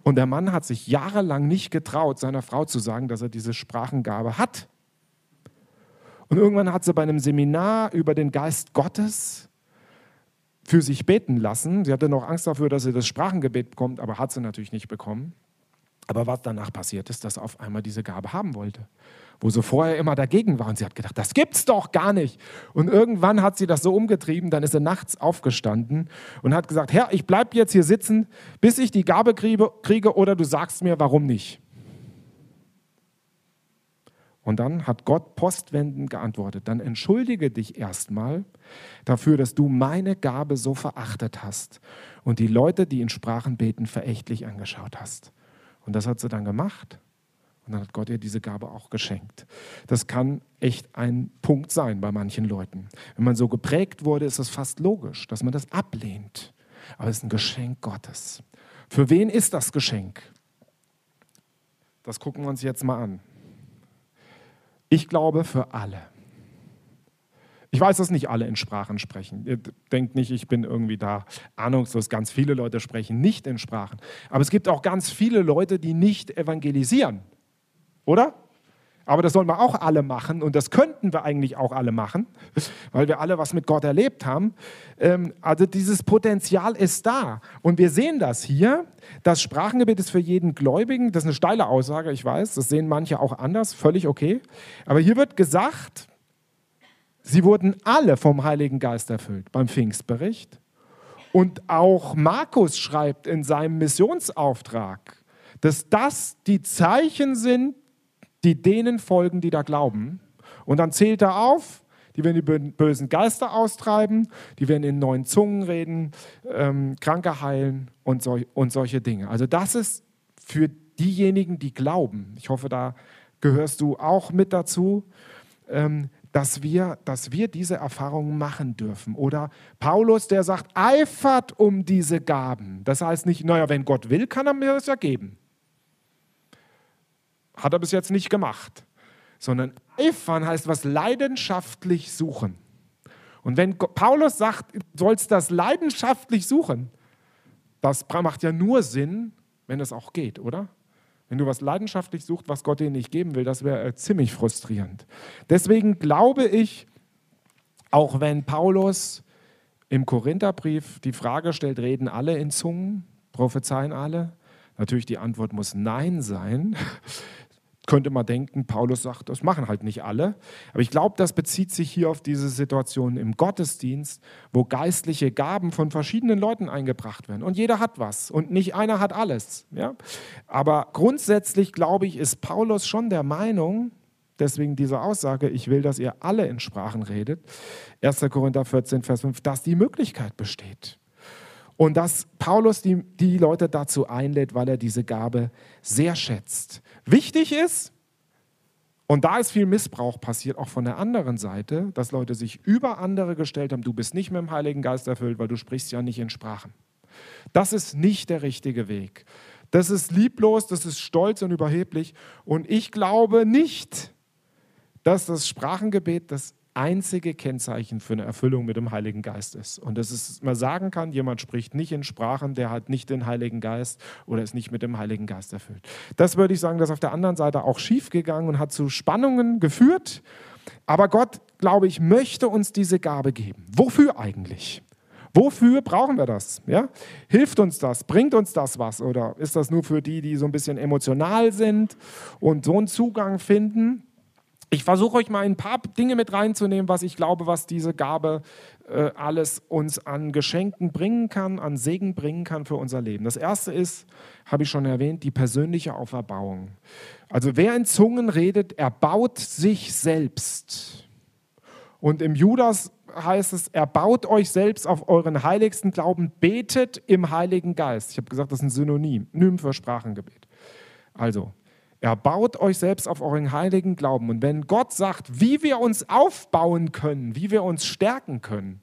Und der Mann hat sich jahrelang nicht getraut, seiner Frau zu sagen, dass er diese Sprachengabe hat. Und irgendwann hat sie bei einem Seminar über den Geist Gottes für sich beten lassen. Sie hatte noch Angst dafür, dass sie das Sprachengebet bekommt, aber hat sie natürlich nicht bekommen. Aber was danach passiert ist, dass er auf einmal diese Gabe haben wollte. Wo sie vorher immer dagegen war und sie hat gedacht, das gibt's doch gar nicht. Und irgendwann hat sie das so umgetrieben, dann ist sie nachts aufgestanden und hat gesagt, Herr, ich bleibe jetzt hier sitzen, bis ich die Gabe kriege oder du sagst mir, warum nicht. Und dann hat Gott postwendend geantwortet, dann entschuldige dich erstmal dafür, dass du meine Gabe so verachtet hast und die Leute, die in Sprachen beten, verächtlich angeschaut hast. Und das hat sie dann gemacht. Und dann hat Gott ihr diese Gabe auch geschenkt. Das kann echt ein Punkt sein bei manchen Leuten. Wenn man so geprägt wurde, ist es fast logisch, dass man das ablehnt. Aber es ist ein Geschenk Gottes. Für wen ist das Geschenk? Das gucken wir uns jetzt mal an. Ich glaube für alle. Ich weiß, dass nicht alle in Sprachen sprechen. Ihr denkt nicht, ich bin irgendwie da ahnungslos. Ganz viele Leute sprechen nicht in Sprachen. Aber es gibt auch ganz viele Leute, die nicht evangelisieren. Oder? Aber das sollen wir auch alle machen und das könnten wir eigentlich auch alle machen, weil wir alle was mit Gott erlebt haben. Ähm, also dieses Potenzial ist da. Und wir sehen das hier. Das Sprachengebet ist für jeden Gläubigen. Das ist eine steile Aussage, ich weiß. Das sehen manche auch anders, völlig okay. Aber hier wird gesagt, sie wurden alle vom Heiligen Geist erfüllt beim Pfingstbericht. Und auch Markus schreibt in seinem Missionsauftrag, dass das die Zeichen sind, die denen folgen, die da glauben. Und dann zählt er auf, die werden die bösen Geister austreiben, die werden in neuen Zungen reden, ähm, Kranke heilen und, so, und solche Dinge. Also das ist für diejenigen, die glauben. Ich hoffe, da gehörst du auch mit dazu, ähm, dass, wir, dass wir diese Erfahrungen machen dürfen. Oder Paulus, der sagt, eifert um diese Gaben. Das heißt nicht, naja, wenn Gott will, kann er mir das ja geben. Hat er bis jetzt nicht gemacht. Sondern eifern heißt was leidenschaftlich suchen. Und wenn Paulus sagt, du sollst das leidenschaftlich suchen, das macht ja nur Sinn, wenn es auch geht, oder? Wenn du was leidenschaftlich suchst, was Gott dir nicht geben will, das wäre äh, ziemlich frustrierend. Deswegen glaube ich, auch wenn Paulus im Korintherbrief die Frage stellt, reden alle in Zungen, prophezeien alle? Natürlich die Antwort muss Nein sein könnte man denken, Paulus sagt, das machen halt nicht alle. Aber ich glaube, das bezieht sich hier auf diese Situation im Gottesdienst, wo geistliche Gaben von verschiedenen Leuten eingebracht werden. Und jeder hat was und nicht einer hat alles. Ja? Aber grundsätzlich, glaube ich, ist Paulus schon der Meinung, deswegen diese Aussage, ich will, dass ihr alle in Sprachen redet, 1. Korinther 14, Vers 5, dass die Möglichkeit besteht. Und dass Paulus die, die Leute dazu einlädt, weil er diese Gabe sehr schätzt. Wichtig ist, und da ist viel Missbrauch passiert, auch von der anderen Seite, dass Leute sich über andere gestellt haben, du bist nicht mit dem Heiligen Geist erfüllt, weil du sprichst ja nicht in Sprachen. Das ist nicht der richtige Weg. Das ist lieblos, das ist stolz und überheblich. Und ich glaube nicht, dass das Sprachengebet das einzige Kennzeichen für eine Erfüllung mit dem Heiligen Geist ist. Und das ist, man sagen kann, jemand spricht nicht in Sprachen, der hat nicht den Heiligen Geist oder ist nicht mit dem Heiligen Geist erfüllt. Das würde ich sagen, das ist auf der anderen Seite auch schiefgegangen und hat zu Spannungen geführt. Aber Gott, glaube ich, möchte uns diese Gabe geben. Wofür eigentlich? Wofür brauchen wir das? Ja? Hilft uns das? Bringt uns das was? Oder ist das nur für die, die so ein bisschen emotional sind und so einen Zugang finden? Ich versuche euch mal ein paar Dinge mit reinzunehmen, was ich glaube, was diese Gabe äh, alles uns an Geschenken bringen kann, an Segen bringen kann für unser Leben. Das erste ist, habe ich schon erwähnt, die persönliche Auferbauung. Also wer in Zungen redet, erbaut sich selbst. Und im Judas heißt es, erbaut euch selbst auf euren heiligsten Glauben, betet im Heiligen Geist. Ich habe gesagt, das ist ein Synonym, Nym für Sprachengebet. Also, erbaut euch selbst auf euren heiligen Glauben. Und wenn Gott sagt, wie wir uns aufbauen können, wie wir uns stärken können,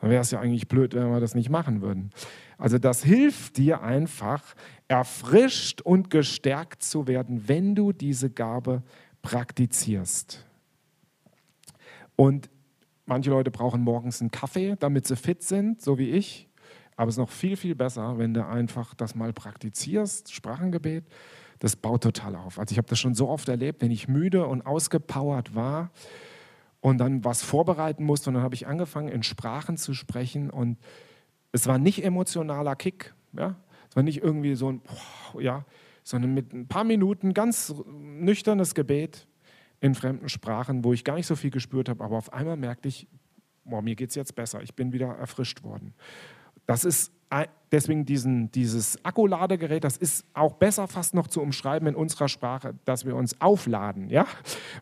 dann wäre es ja eigentlich blöd, wenn wir das nicht machen würden. Also das hilft dir einfach, erfrischt und gestärkt zu werden, wenn du diese Gabe praktizierst. Und Manche Leute brauchen morgens einen Kaffee, damit sie fit sind, so wie ich. Aber es ist noch viel, viel besser, wenn du einfach das mal praktizierst, Sprachengebet. Das baut total auf. Also ich habe das schon so oft erlebt, wenn ich müde und ausgepowert war und dann was vorbereiten musste und dann habe ich angefangen, in Sprachen zu sprechen und es war nicht emotionaler Kick, ja? es war nicht irgendwie so ein, ja, sondern mit ein paar Minuten ganz nüchternes Gebet in fremden Sprachen, wo ich gar nicht so viel gespürt habe, aber auf einmal merkte ich, boah, mir geht es jetzt besser, ich bin wieder erfrischt worden. Das ist deswegen diesen, dieses Akkuladegerät, das ist auch besser fast noch zu umschreiben in unserer Sprache, dass wir uns aufladen, ja,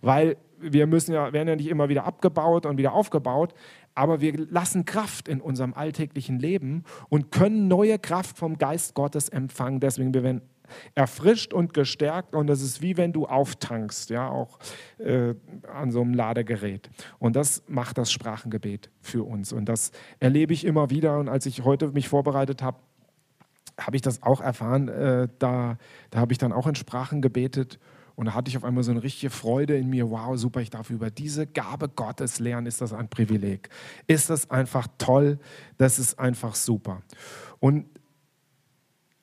weil wir müssen ja, werden ja nicht immer wieder abgebaut und wieder aufgebaut, aber wir lassen Kraft in unserem alltäglichen Leben und können neue Kraft vom Geist Gottes empfangen. Deswegen, wir werden erfrischt und gestärkt und das ist wie wenn du auftankst, ja, auch äh, an so einem Ladegerät. Und das macht das Sprachengebet für uns und das erlebe ich immer wieder und als ich heute mich vorbereitet habe, habe ich das auch erfahren, äh, da, da habe ich dann auch in Sprachen gebetet und da hatte ich auf einmal so eine richtige Freude in mir. Wow, super, ich darf über diese Gabe Gottes lernen. Ist das ein Privileg? Ist das einfach toll? Das ist einfach super. Und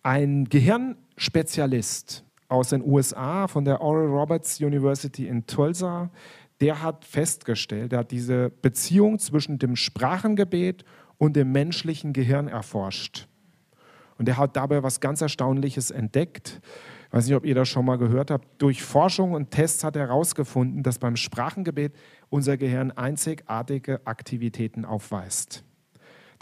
ein Gehirnspezialist aus den USA von der Oral Roberts University in Tulsa, der hat festgestellt, der hat diese Beziehung zwischen dem Sprachengebet und dem menschlichen Gehirn erforscht. Und er hat dabei was ganz Erstaunliches entdeckt. Ich weiß nicht, ob ihr das schon mal gehört habt. Durch Forschung und Tests hat er herausgefunden, dass beim Sprachengebet unser Gehirn einzigartige Aktivitäten aufweist.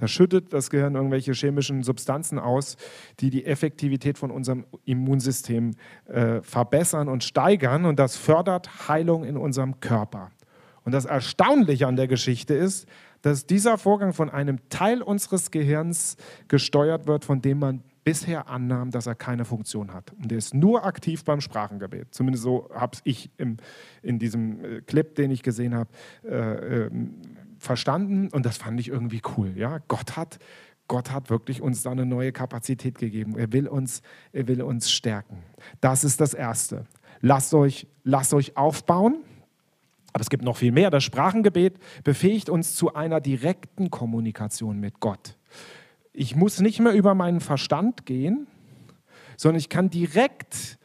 Da schüttet das Gehirn irgendwelche chemischen Substanzen aus, die die Effektivität von unserem Immunsystem äh, verbessern und steigern. Und das fördert Heilung in unserem Körper. Und das Erstaunliche an der Geschichte ist, dass dieser Vorgang von einem Teil unseres Gehirns gesteuert wird, von dem man bisher annahm, dass er keine Funktion hat. Und der ist nur aktiv beim Sprachengebet. Zumindest so habe ich im, in diesem äh, Clip, den ich gesehen habe, äh, äh, verstanden und das fand ich irgendwie cool. Ja? Gott, hat, Gott hat wirklich uns da eine neue Kapazität gegeben. Er will uns, er will uns stärken. Das ist das Erste. Lasst euch, lasst euch aufbauen. Aber es gibt noch viel mehr. Das Sprachengebet befähigt uns zu einer direkten Kommunikation mit Gott. Ich muss nicht mehr über meinen Verstand gehen, sondern ich kann direkt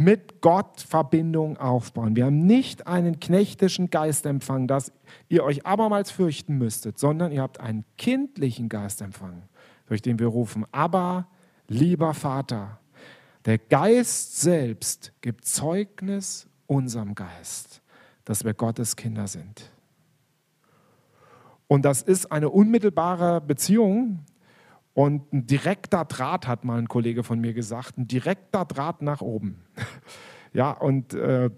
mit Gott Verbindung aufbauen. Wir haben nicht einen knechtischen Geist empfangen, dass ihr euch abermals fürchten müsstet, sondern ihr habt einen kindlichen Geist empfangen, durch den wir rufen, aber lieber Vater. Der Geist selbst gibt Zeugnis unserem Geist, dass wir Gottes Kinder sind. Und das ist eine unmittelbare Beziehung, und ein direkter Draht, hat mal ein Kollege von mir gesagt, ein direkter Draht nach oben. ja, und äh,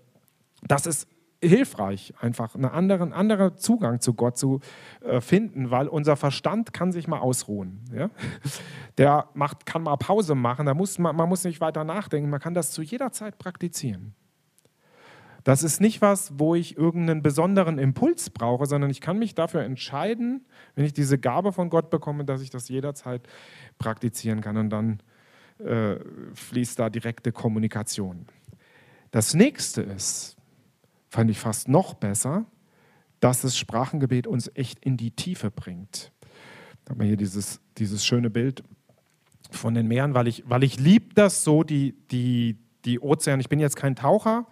das ist hilfreich, einfach einen anderen, anderen Zugang zu Gott zu äh, finden, weil unser Verstand kann sich mal ausruhen. Ja? Der macht, kann mal Pause machen, da muss, man, man muss nicht weiter nachdenken, man kann das zu jeder Zeit praktizieren. Das ist nicht was, wo ich irgendeinen besonderen Impuls brauche, sondern ich kann mich dafür entscheiden, wenn ich diese Gabe von Gott bekomme, dass ich das jederzeit praktizieren kann und dann äh, fließt da direkte Kommunikation. Das nächste ist, fand ich fast noch besser, dass das Sprachengebet uns echt in die Tiefe bringt. Da haben wir hier dieses, dieses schöne Bild von den Meeren, weil ich, weil ich liebe das so, die, die, die Ozeane. Ich bin jetzt kein Taucher,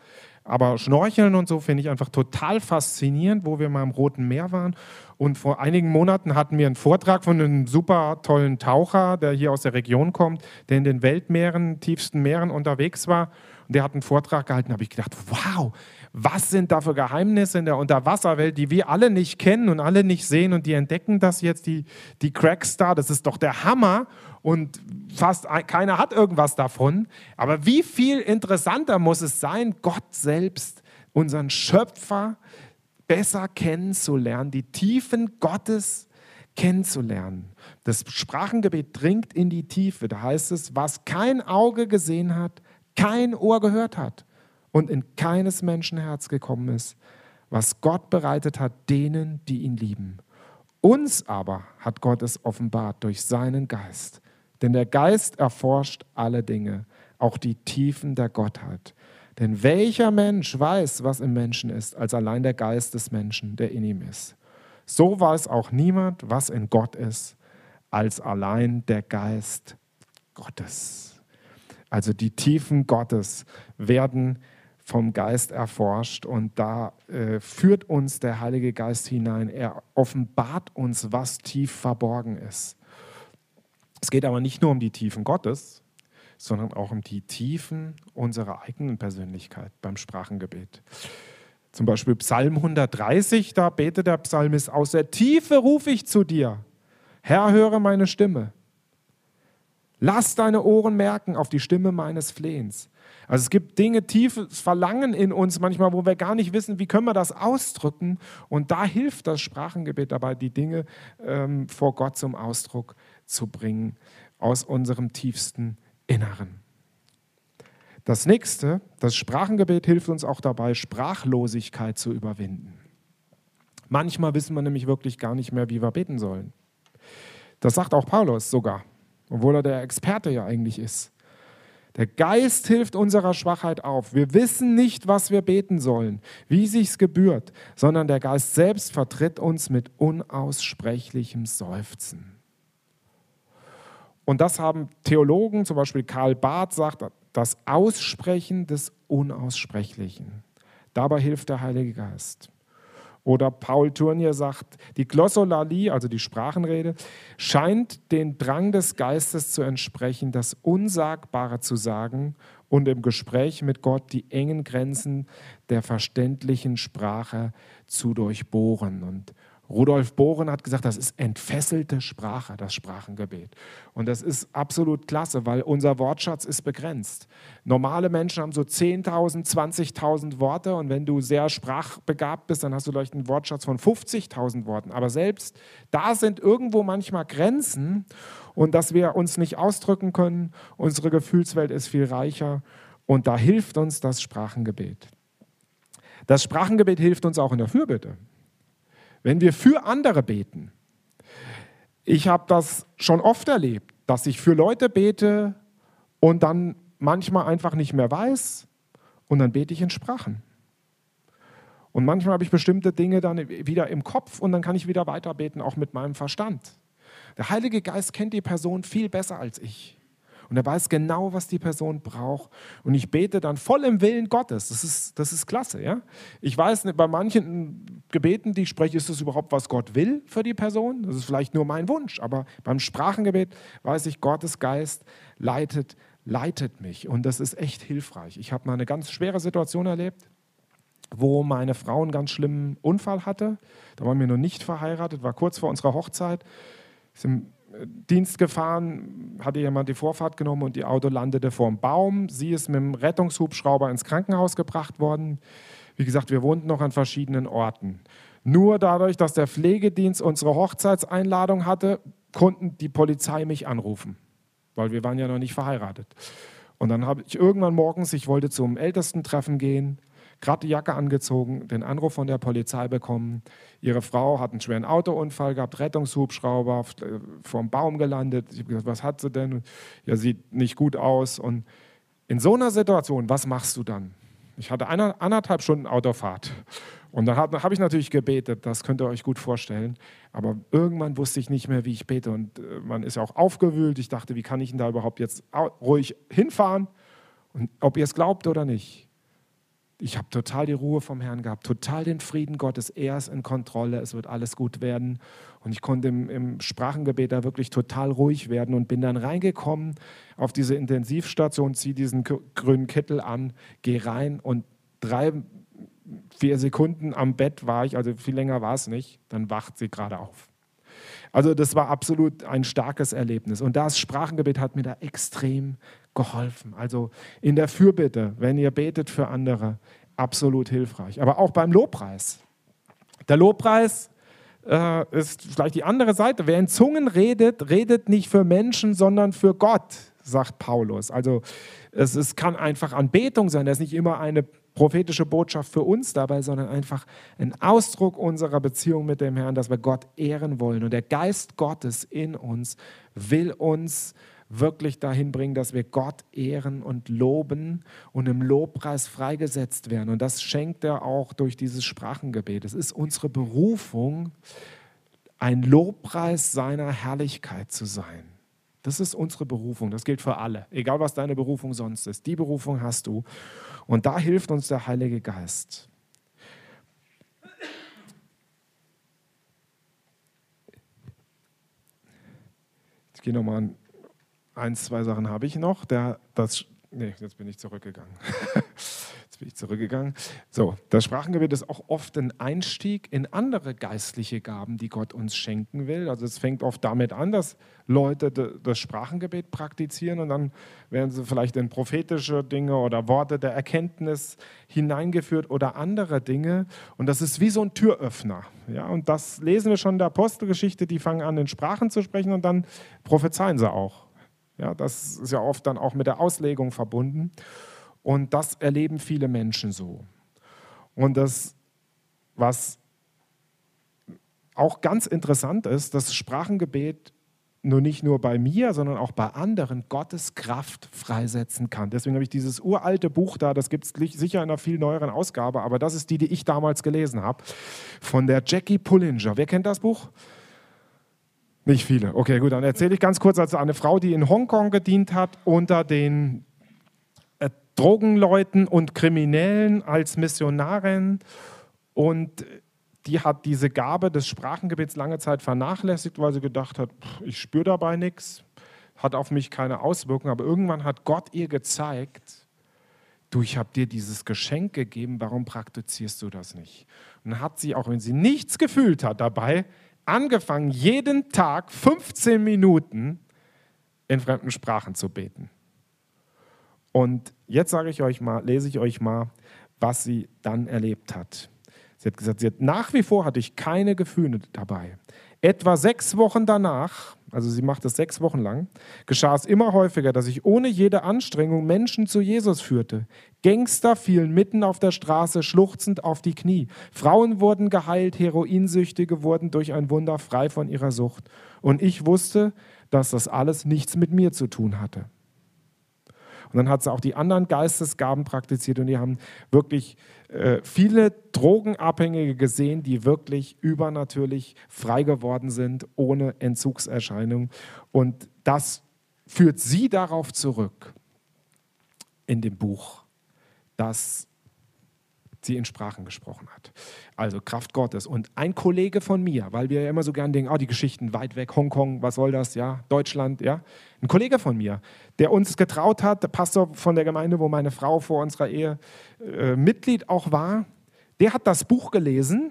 Aber Schnorcheln und so finde ich einfach total faszinierend, wo wir mal im Roten Meer waren. Und vor einigen Monaten hatten wir einen Vortrag von einem super tollen Taucher, der hier aus der Region kommt, der in den Weltmeeren, tiefsten Meeren unterwegs war. Und der hat einen Vortrag gehalten, da habe ich gedacht, wow, was sind da für Geheimnisse in der Unterwasserwelt, die wir alle nicht kennen und alle nicht sehen und die entdecken das jetzt, die, die Cracks da, das ist doch der Hammer und fast keiner hat irgendwas davon. Aber wie viel interessanter muss es sein, Gott selbst, unseren Schöpfer, besser kennenzulernen, die Tiefen Gottes kennenzulernen. Das Sprachengebet dringt in die Tiefe. Da heißt es, was kein Auge gesehen hat, kein Ohr gehört hat und in keines Menschen Herz gekommen ist, was Gott bereitet hat denen, die ihn lieben. Uns aber hat Gott es offenbart durch seinen Geist. Denn der Geist erforscht alle Dinge, auch die Tiefen der Gottheit. Denn welcher Mensch weiß, was im Menschen ist, als allein der Geist des Menschen, der in ihm ist? So weiß auch niemand, was in Gott ist, als allein der Geist Gottes. Also die Tiefen Gottes werden vom Geist erforscht und da äh, führt uns der Heilige Geist hinein. Er offenbart uns, was tief verborgen ist. Es geht aber nicht nur um die Tiefen Gottes, sondern auch um die Tiefen unserer eigenen Persönlichkeit beim Sprachengebet. Zum Beispiel Psalm 130, da betet der Psalmist, aus der Tiefe rufe ich zu dir, Herr, höre meine Stimme. Lass deine Ohren merken auf die Stimme meines Flehens. Also es gibt Dinge, tiefes Verlangen in uns manchmal, wo wir gar nicht wissen, wie können wir das ausdrücken. Und da hilft das Sprachengebet dabei, die Dinge ähm, vor Gott zum Ausdruck zu bringen aus unserem tiefsten Inneren. Das nächste, das Sprachengebet hilft uns auch dabei, Sprachlosigkeit zu überwinden. Manchmal wissen wir nämlich wirklich gar nicht mehr, wie wir beten sollen. Das sagt auch Paulus sogar, obwohl er der Experte ja eigentlich ist. Der Geist hilft unserer Schwachheit auf. Wir wissen nicht, was wir beten sollen, wie sich's gebührt, sondern der Geist selbst vertritt uns mit unaussprechlichem Seufzen. Und das haben Theologen, zum Beispiel Karl Barth sagt, das Aussprechen des Unaussprechlichen. Dabei hilft der Heilige Geist. Oder Paul Tournier sagt, die Glossolalie, also die Sprachenrede, scheint den Drang des Geistes zu entsprechen, das Unsagbare zu sagen und im Gespräch mit Gott die engen Grenzen der verständlichen Sprache zu durchbohren. Und Rudolf Bohren hat gesagt, das ist entfesselte Sprache, das Sprachengebet. Und das ist absolut klasse, weil unser Wortschatz ist begrenzt. Normale Menschen haben so 10.000, 20.000 Worte und wenn du sehr sprachbegabt bist, dann hast du vielleicht einen Wortschatz von 50.000 Worten. Aber selbst da sind irgendwo manchmal Grenzen und dass wir uns nicht ausdrücken können. Unsere Gefühlswelt ist viel reicher und da hilft uns das Sprachengebet. Das Sprachengebet hilft uns auch in der Fürbitte. Wenn wir für andere beten, ich habe das schon oft erlebt, dass ich für Leute bete und dann manchmal einfach nicht mehr weiß und dann bete ich in Sprachen. Und manchmal habe ich bestimmte Dinge dann wieder im Kopf und dann kann ich wieder weiter beten, auch mit meinem Verstand. Der Heilige Geist kennt die Person viel besser als ich. Und er weiß genau, was die Person braucht. Und ich bete dann voll im Willen Gottes. Das ist, das ist klasse. Ja? Ich weiß, bei manchen Gebeten, die ich spreche, ist das überhaupt, was Gott will für die Person. Das ist vielleicht nur mein Wunsch. Aber beim Sprachengebet weiß ich, Gottes Geist leitet, leitet mich. Und das ist echt hilfreich. Ich habe mal eine ganz schwere Situation erlebt wo meine Frau einen ganz schlimmen Unfall hatte. Da waren wir noch nicht verheiratet, war kurz vor unserer Hochzeit. Ist im Dienst gefahren, hatte jemand die Vorfahrt genommen und ihr Auto landete vor dem Baum. Sie ist mit dem Rettungshubschrauber ins Krankenhaus gebracht worden. Wie gesagt, wir wohnten noch an verschiedenen Orten. Nur dadurch, dass der Pflegedienst unsere Hochzeitseinladung hatte, konnten die Polizei mich anrufen, weil wir waren ja noch nicht verheiratet. Und dann habe ich irgendwann morgens, ich wollte zum Ältestentreffen gehen, gerade die Jacke angezogen, den Anruf von der Polizei bekommen. Ihre Frau hat einen schweren Autounfall gehabt, Rettungshubschrauber, äh, vom Baum gelandet. Ich habe gesagt, was hat sie denn? Ja, sieht nicht gut aus. Und in so einer Situation, was machst du dann? Ich hatte eine, anderthalb Stunden Autofahrt. Und dann habe hab ich natürlich gebetet, das könnt ihr euch gut vorstellen. Aber irgendwann wusste ich nicht mehr, wie ich bete. Und äh, man ist ja auch aufgewühlt. Ich dachte, wie kann ich denn da überhaupt jetzt ruhig hinfahren? Und ob ihr es glaubt oder nicht, ich habe total die Ruhe vom Herrn gehabt, total den Frieden Gottes. Er ist in Kontrolle, es wird alles gut werden. Und ich konnte im, im, Sprachengebet da wirklich total ruhig werden und bin dann reingekommen auf diese Intensivstation, ziehe diesen grünen Kittel an, gehe rein und drei, vier Sekunden am Bett war ich, also viel länger war es nicht, dann wacht sie gerade auf. Also das war absolut ein starkes Erlebnis. Und das Sprachengebet hat mir da extrem geholfen. Also in der Fürbitte, wenn ihr betet für andere, absolut hilfreich. Aber auch beim Lobpreis. Der Lobpreis äh, ist vielleicht die andere Seite. Wer in Zungen redet, redet nicht für Menschen, sondern für Gott, sagt Paulus. Also es, es kann einfach Anbetung sein. Das ist nicht immer eine prophetische Botschaft für uns dabei, sondern einfach ein Ausdruck unserer Beziehung mit dem Herrn, dass wir Gott ehren wollen. Und der Geist Gottes in uns will uns wirklich dahin bringen, dass wir Gott ehren und loben und im Lobpreis freigesetzt werden. Und das schenkt er auch durch dieses Sprachengebet. Es ist unsere Berufung, ein Lobpreis seiner Herrlichkeit zu sein. Das ist unsere Berufung. Das gilt für alle. Egal, was deine Berufung sonst ist. Die Berufung hast du. Und da hilft uns der Heilige Geist. Ich gehe nochmal Eins, zwei Sachen habe ich noch. Der, das, nee, jetzt bin ich zurückgegangen. jetzt bin ich zurückgegangen. So, das Sprachengebet ist auch oft ein Einstieg in andere geistliche Gaben, die Gott uns schenken will. Also es fängt oft damit an, dass Leute das Sprachengebet praktizieren und dann werden sie vielleicht in prophetische Dinge oder Worte der Erkenntnis hineingeführt oder andere Dinge. Und das ist wie so ein Türöffner. Ja, und das lesen wir schon in der Apostelgeschichte. Die fangen an, in Sprachen zu sprechen und dann prophezeien sie auch. Ja, das ist ja oft dann auch mit der Auslegung verbunden. Und das erleben viele Menschen so. Und das, was auch ganz interessant ist, das Sprachengebet nur nicht nur bei mir, sondern auch bei anderen Gottes Kraft freisetzen kann. Deswegen habe ich dieses uralte Buch da, das gibt es sicher in einer viel neueren Ausgabe, aber das ist die, die ich damals gelesen habe, von der Jackie Pullinger. Wer kennt das Buch? Nicht viele. Okay, gut, dann erzähle ich ganz kurz. Also eine Frau, die in Hongkong gedient hat, unter den äh, Drogenleuten und Kriminellen als Missionarin. Und die hat diese Gabe des Sprachengebets lange Zeit vernachlässigt, weil sie gedacht hat, ich spüre dabei nichts, hat auf mich keine Auswirkungen. Aber irgendwann hat Gott ihr gezeigt, du, ich habe dir dieses Geschenk gegeben, warum praktizierst du das nicht? Und dann hat sie, auch wenn sie nichts gefühlt hat dabei, angefangen, jeden Tag 15 Minuten in fremden Sprachen zu beten. Und jetzt sage ich euch mal, lese ich euch mal, was sie dann erlebt hat. Sie hat gesagt, sie hat, nach wie vor hatte ich keine Gefühle dabei. Etwa sechs Wochen danach, also sie macht es sechs Wochen lang, geschah es immer häufiger, dass ich ohne jede Anstrengung Menschen zu Jesus führte. Gangster fielen mitten auf der Straße schluchzend auf die Knie. Frauen wurden geheilt, Heroinsüchtige wurden durch ein Wunder frei von ihrer Sucht. Und ich wusste, dass das alles nichts mit mir zu tun hatte. Und dann hat sie auch die anderen Geistesgaben praktiziert und die haben wirklich äh, viele Drogenabhängige gesehen, die wirklich übernatürlich frei geworden sind, ohne Entzugserscheinung. Und das führt sie darauf zurück in dem Buch, dass sie in Sprachen gesprochen hat. Also Kraft Gottes. Und ein Kollege von mir, weil wir ja immer so gern denken, oh, die Geschichten weit weg, Hongkong, was soll das, ja, Deutschland, ja. Ein Kollege von mir, der uns getraut hat, der Pastor von der Gemeinde, wo meine Frau vor unserer Ehe äh, Mitglied auch war, der hat das Buch gelesen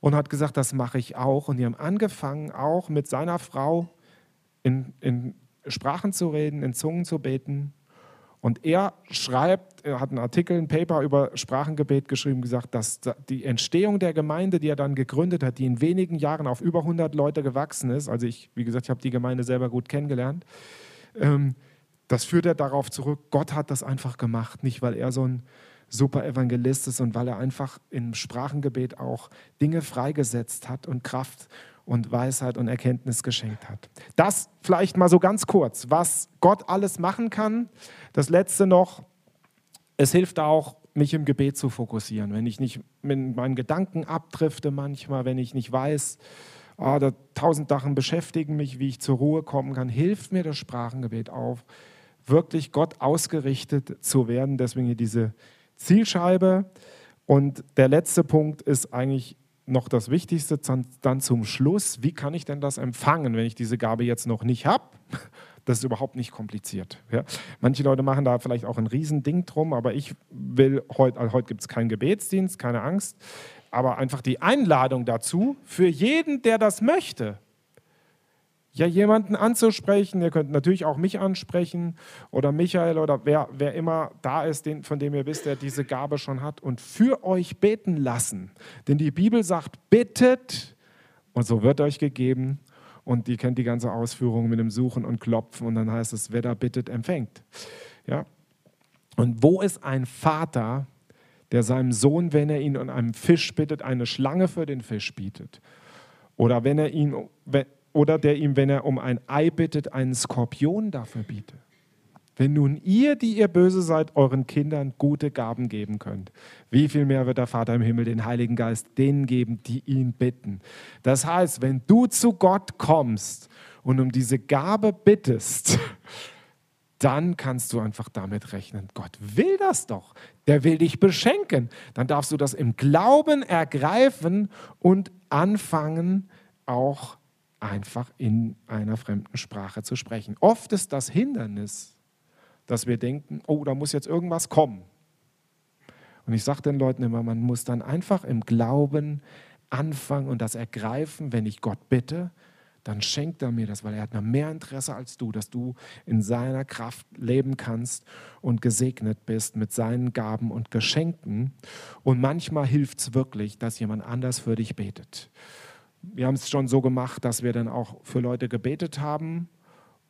und hat gesagt, das mache ich auch. Und die haben angefangen, auch mit seiner Frau in, in Sprachen zu reden, in Zungen zu beten. Und er schreibt, er hat einen Artikel, ein Paper über Sprachengebet geschrieben, gesagt, dass die Entstehung der Gemeinde, die er dann gegründet hat, die in wenigen Jahren auf über 100 Leute gewachsen ist, also ich, wie gesagt, ich habe die Gemeinde selber gut kennengelernt, ähm, das führt er darauf zurück, Gott hat das einfach gemacht, nicht weil er so ein super Evangelist ist und weil er einfach im Sprachengebet auch Dinge freigesetzt hat und Kraft und Weisheit und Erkenntnis geschenkt hat. Das vielleicht mal so ganz kurz, was Gott alles machen kann. Das letzte noch, es hilft auch, mich im Gebet zu fokussieren. Wenn ich nicht mit meinen Gedanken abdrifte manchmal, wenn ich nicht weiß, oh, da tausend Sachen beschäftigen mich, wie ich zur Ruhe kommen kann, hilft mir das Sprachengebet auf, wirklich Gott ausgerichtet zu werden. Deswegen hier diese Zielscheibe. Und der letzte Punkt ist eigentlich noch das Wichtigste dann zum Schluss. Wie kann ich denn das empfangen, wenn ich diese Gabe jetzt noch nicht habe? Das ist überhaupt nicht kompliziert. Ja. Manche Leute machen da vielleicht auch ein Riesending drum, aber ich will heute, also heute gibt es keinen Gebetsdienst, keine Angst, aber einfach die Einladung dazu für jeden, der das möchte. Ja, jemanden anzusprechen, ihr könnt natürlich auch mich ansprechen oder Michael oder wer, wer immer da ist, den, von dem ihr wisst, der diese Gabe schon hat und für euch beten lassen. Denn die Bibel sagt, bittet und so wird euch gegeben und die kennt die ganze Ausführung mit dem Suchen und Klopfen und dann heißt es, wer da bittet, empfängt. Ja? Und wo ist ein Vater, der seinem Sohn, wenn er ihn um einen Fisch bittet, eine Schlange für den Fisch bietet? Oder wenn er ihn, oder der ihm, wenn er um ein Ei bittet, einen Skorpion dafür bietet? Wenn nun ihr, die ihr böse seid, euren Kindern gute Gaben geben könnt, wie viel mehr wird der Vater im Himmel den Heiligen Geist denen geben, die ihn bitten? Das heißt, wenn du zu Gott kommst und um diese Gabe bittest, dann kannst du einfach damit rechnen. Gott will das doch. Der will dich beschenken. Dann darfst du das im Glauben ergreifen und anfangen, auch einfach in einer fremden Sprache zu sprechen. Oft ist das Hindernis, dass wir denken, oh, da muss jetzt irgendwas kommen. Und ich sage den Leuten immer, man muss dann einfach im Glauben anfangen und das ergreifen, wenn ich Gott bitte, dann schenkt er mir das, weil er hat mehr Interesse als du, dass du in seiner Kraft leben kannst und gesegnet bist mit seinen Gaben und Geschenken. Und manchmal hilft es wirklich, dass jemand anders für dich betet. Wir haben es schon so gemacht, dass wir dann auch für Leute gebetet haben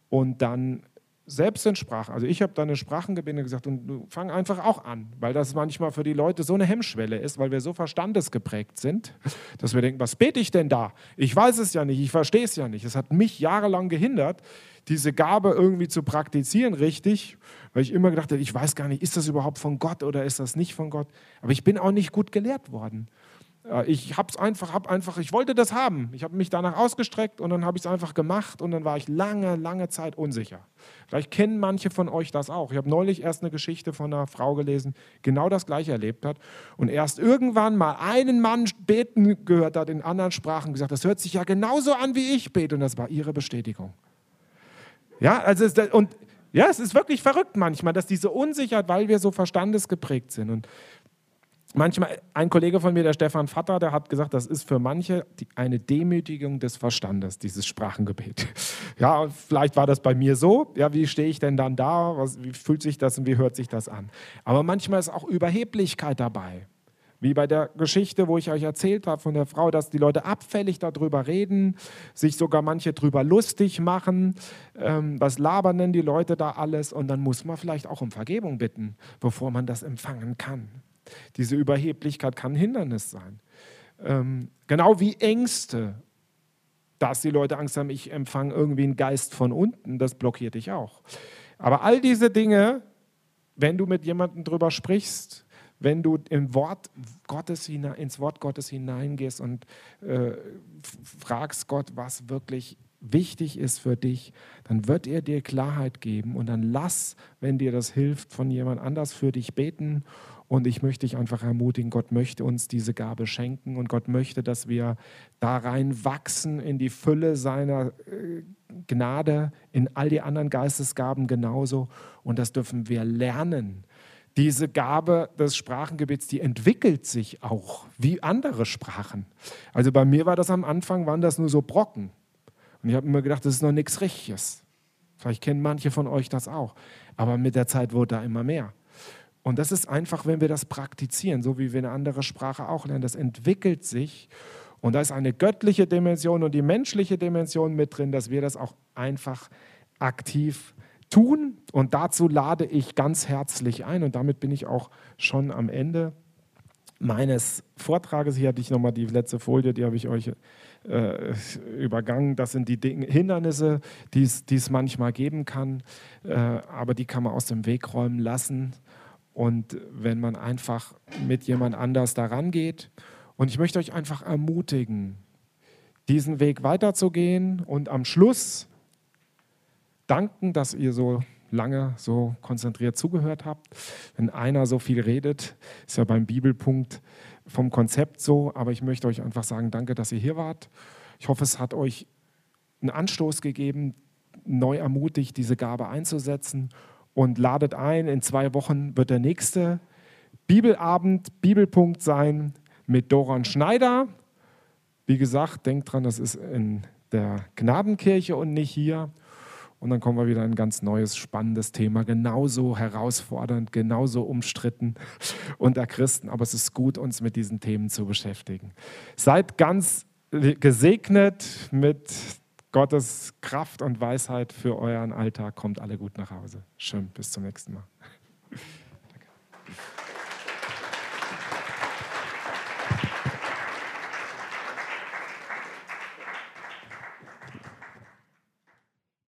und dann selbst in Sprachen. Also ich habe da eine Sprachengebinde gesagt und fang einfach auch an, weil das manchmal für die Leute so eine Hemmschwelle ist, weil wir so verstandesgeprägt sind, dass wir denken, was bete ich denn da? Ich weiß es ja nicht, ich verstehe es ja nicht. Es hat mich jahrelang gehindert, diese Gabe irgendwie zu praktizieren richtig, weil ich immer gedacht habe, ich weiß gar nicht, ist das überhaupt von Gott oder ist das nicht von Gott? Aber ich bin auch nicht gut gelehrt worden. Ich habe es einfach, hab einfach, ich wollte das haben. Ich habe mich danach ausgestreckt und dann habe ich es einfach gemacht und dann war ich lange, lange Zeit unsicher. Vielleicht kennen manche von euch das auch. Ich habe neulich erst eine Geschichte von einer Frau gelesen, genau das gleiche erlebt hat und erst irgendwann mal einen Mann beten gehört hat in anderen Sprachen gesagt, das hört sich ja genauso an, wie ich bete und das war ihre Bestätigung. Ja, also und ja, es ist wirklich verrückt manchmal, dass diese Unsicherheit, weil wir so verstandesgeprägt sind und manchmal, ein Kollege von mir, der Stefan Vatter, der hat gesagt, das ist für manche die, eine Demütigung des Verstandes, dieses Sprachengebet. Ja, vielleicht war das bei mir so. Ja, wie stehe ich denn dann da? Was, wie fühlt sich das und wie hört sich das an? Aber manchmal ist auch Überheblichkeit dabei. Wie bei der Geschichte, wo ich euch erzählt habe von der Frau, dass die Leute abfällig darüber reden, sich sogar manche darüber lustig machen. Ähm, was labern denn die Leute da alles? Und dann muss man vielleicht auch um Vergebung bitten, bevor man das empfangen kann. Diese Überheblichkeit kann ein Hindernis sein. Ähm, genau wie Ängste, dass die Leute Angst haben, ich empfange irgendwie einen Geist von unten, das blockiert dich auch. Aber all diese Dinge, wenn du mit jemandem drüber sprichst, wenn du im Wort Gottes hinein, ins Wort Gottes hineingehst und äh, fragst Gott, was wirklich wichtig ist für dich, dann wird er dir Klarheit geben und dann lass, wenn dir das hilft, von jemand anders für dich beten und ich möchte dich einfach ermutigen, Gott möchte uns diese Gabe schenken und Gott möchte, dass wir da rein wachsen in die Fülle seiner äh, Gnade, in all die anderen Geistesgaben genauso. Und das dürfen wir lernen. Diese Gabe des Sprachengebets, die entwickelt sich auch wie andere Sprachen. Also bei mir war das am Anfang, waren das nur so Brocken. Und ich habe immer gedacht, das ist noch nichts Richtiges. Vielleicht kennen manche von euch das auch. Aber mit der Zeit wurde da immer mehr. Und das ist einfach, wenn wir das praktizieren, so wie wir eine andere Sprache auch lernen, das entwickelt sich. Und da ist eine göttliche Dimension und die menschliche Dimension mit drin, dass wir das auch einfach aktiv tun. Und dazu lade ich ganz herzlich ein. Und damit bin ich auch schon am Ende meines Vortrages. Hier hatte ich nochmal die letzte Folie, die habe ich euch äh, übergangen. Das sind die Hindernisse, die es manchmal geben kann, äh, aber die kann man aus dem Weg räumen lassen und wenn man einfach mit jemand anders daran geht. Und ich möchte euch einfach ermutigen, diesen Weg weiterzugehen und am Schluss danken, dass ihr so lange so konzentriert zugehört habt. Wenn einer so viel redet, ist ja beim Bibelpunkt vom Konzept so, aber ich möchte euch einfach sagen, danke, dass ihr hier wart. Ich hoffe, es hat euch einen Anstoß gegeben, neu ermutigt, diese Gabe einzusetzen und ladet ein. In zwei Wochen wird der nächste Bibelabend, Bibelpunkt sein mit Doran Schneider. Wie gesagt, denkt dran, das ist in der Gnadenkirche und nicht hier. Und dann kommen wir wieder in ein ganz neues, spannendes Thema, genauso herausfordernd, genauso umstritten unter Christen. Aber es ist gut, uns mit diesen Themen zu beschäftigen. Seid ganz gesegnet mit Gottes Kraft und Weisheit für euren Alltag. Kommt alle gut nach Hause. Schön, bis zum nächsten Mal.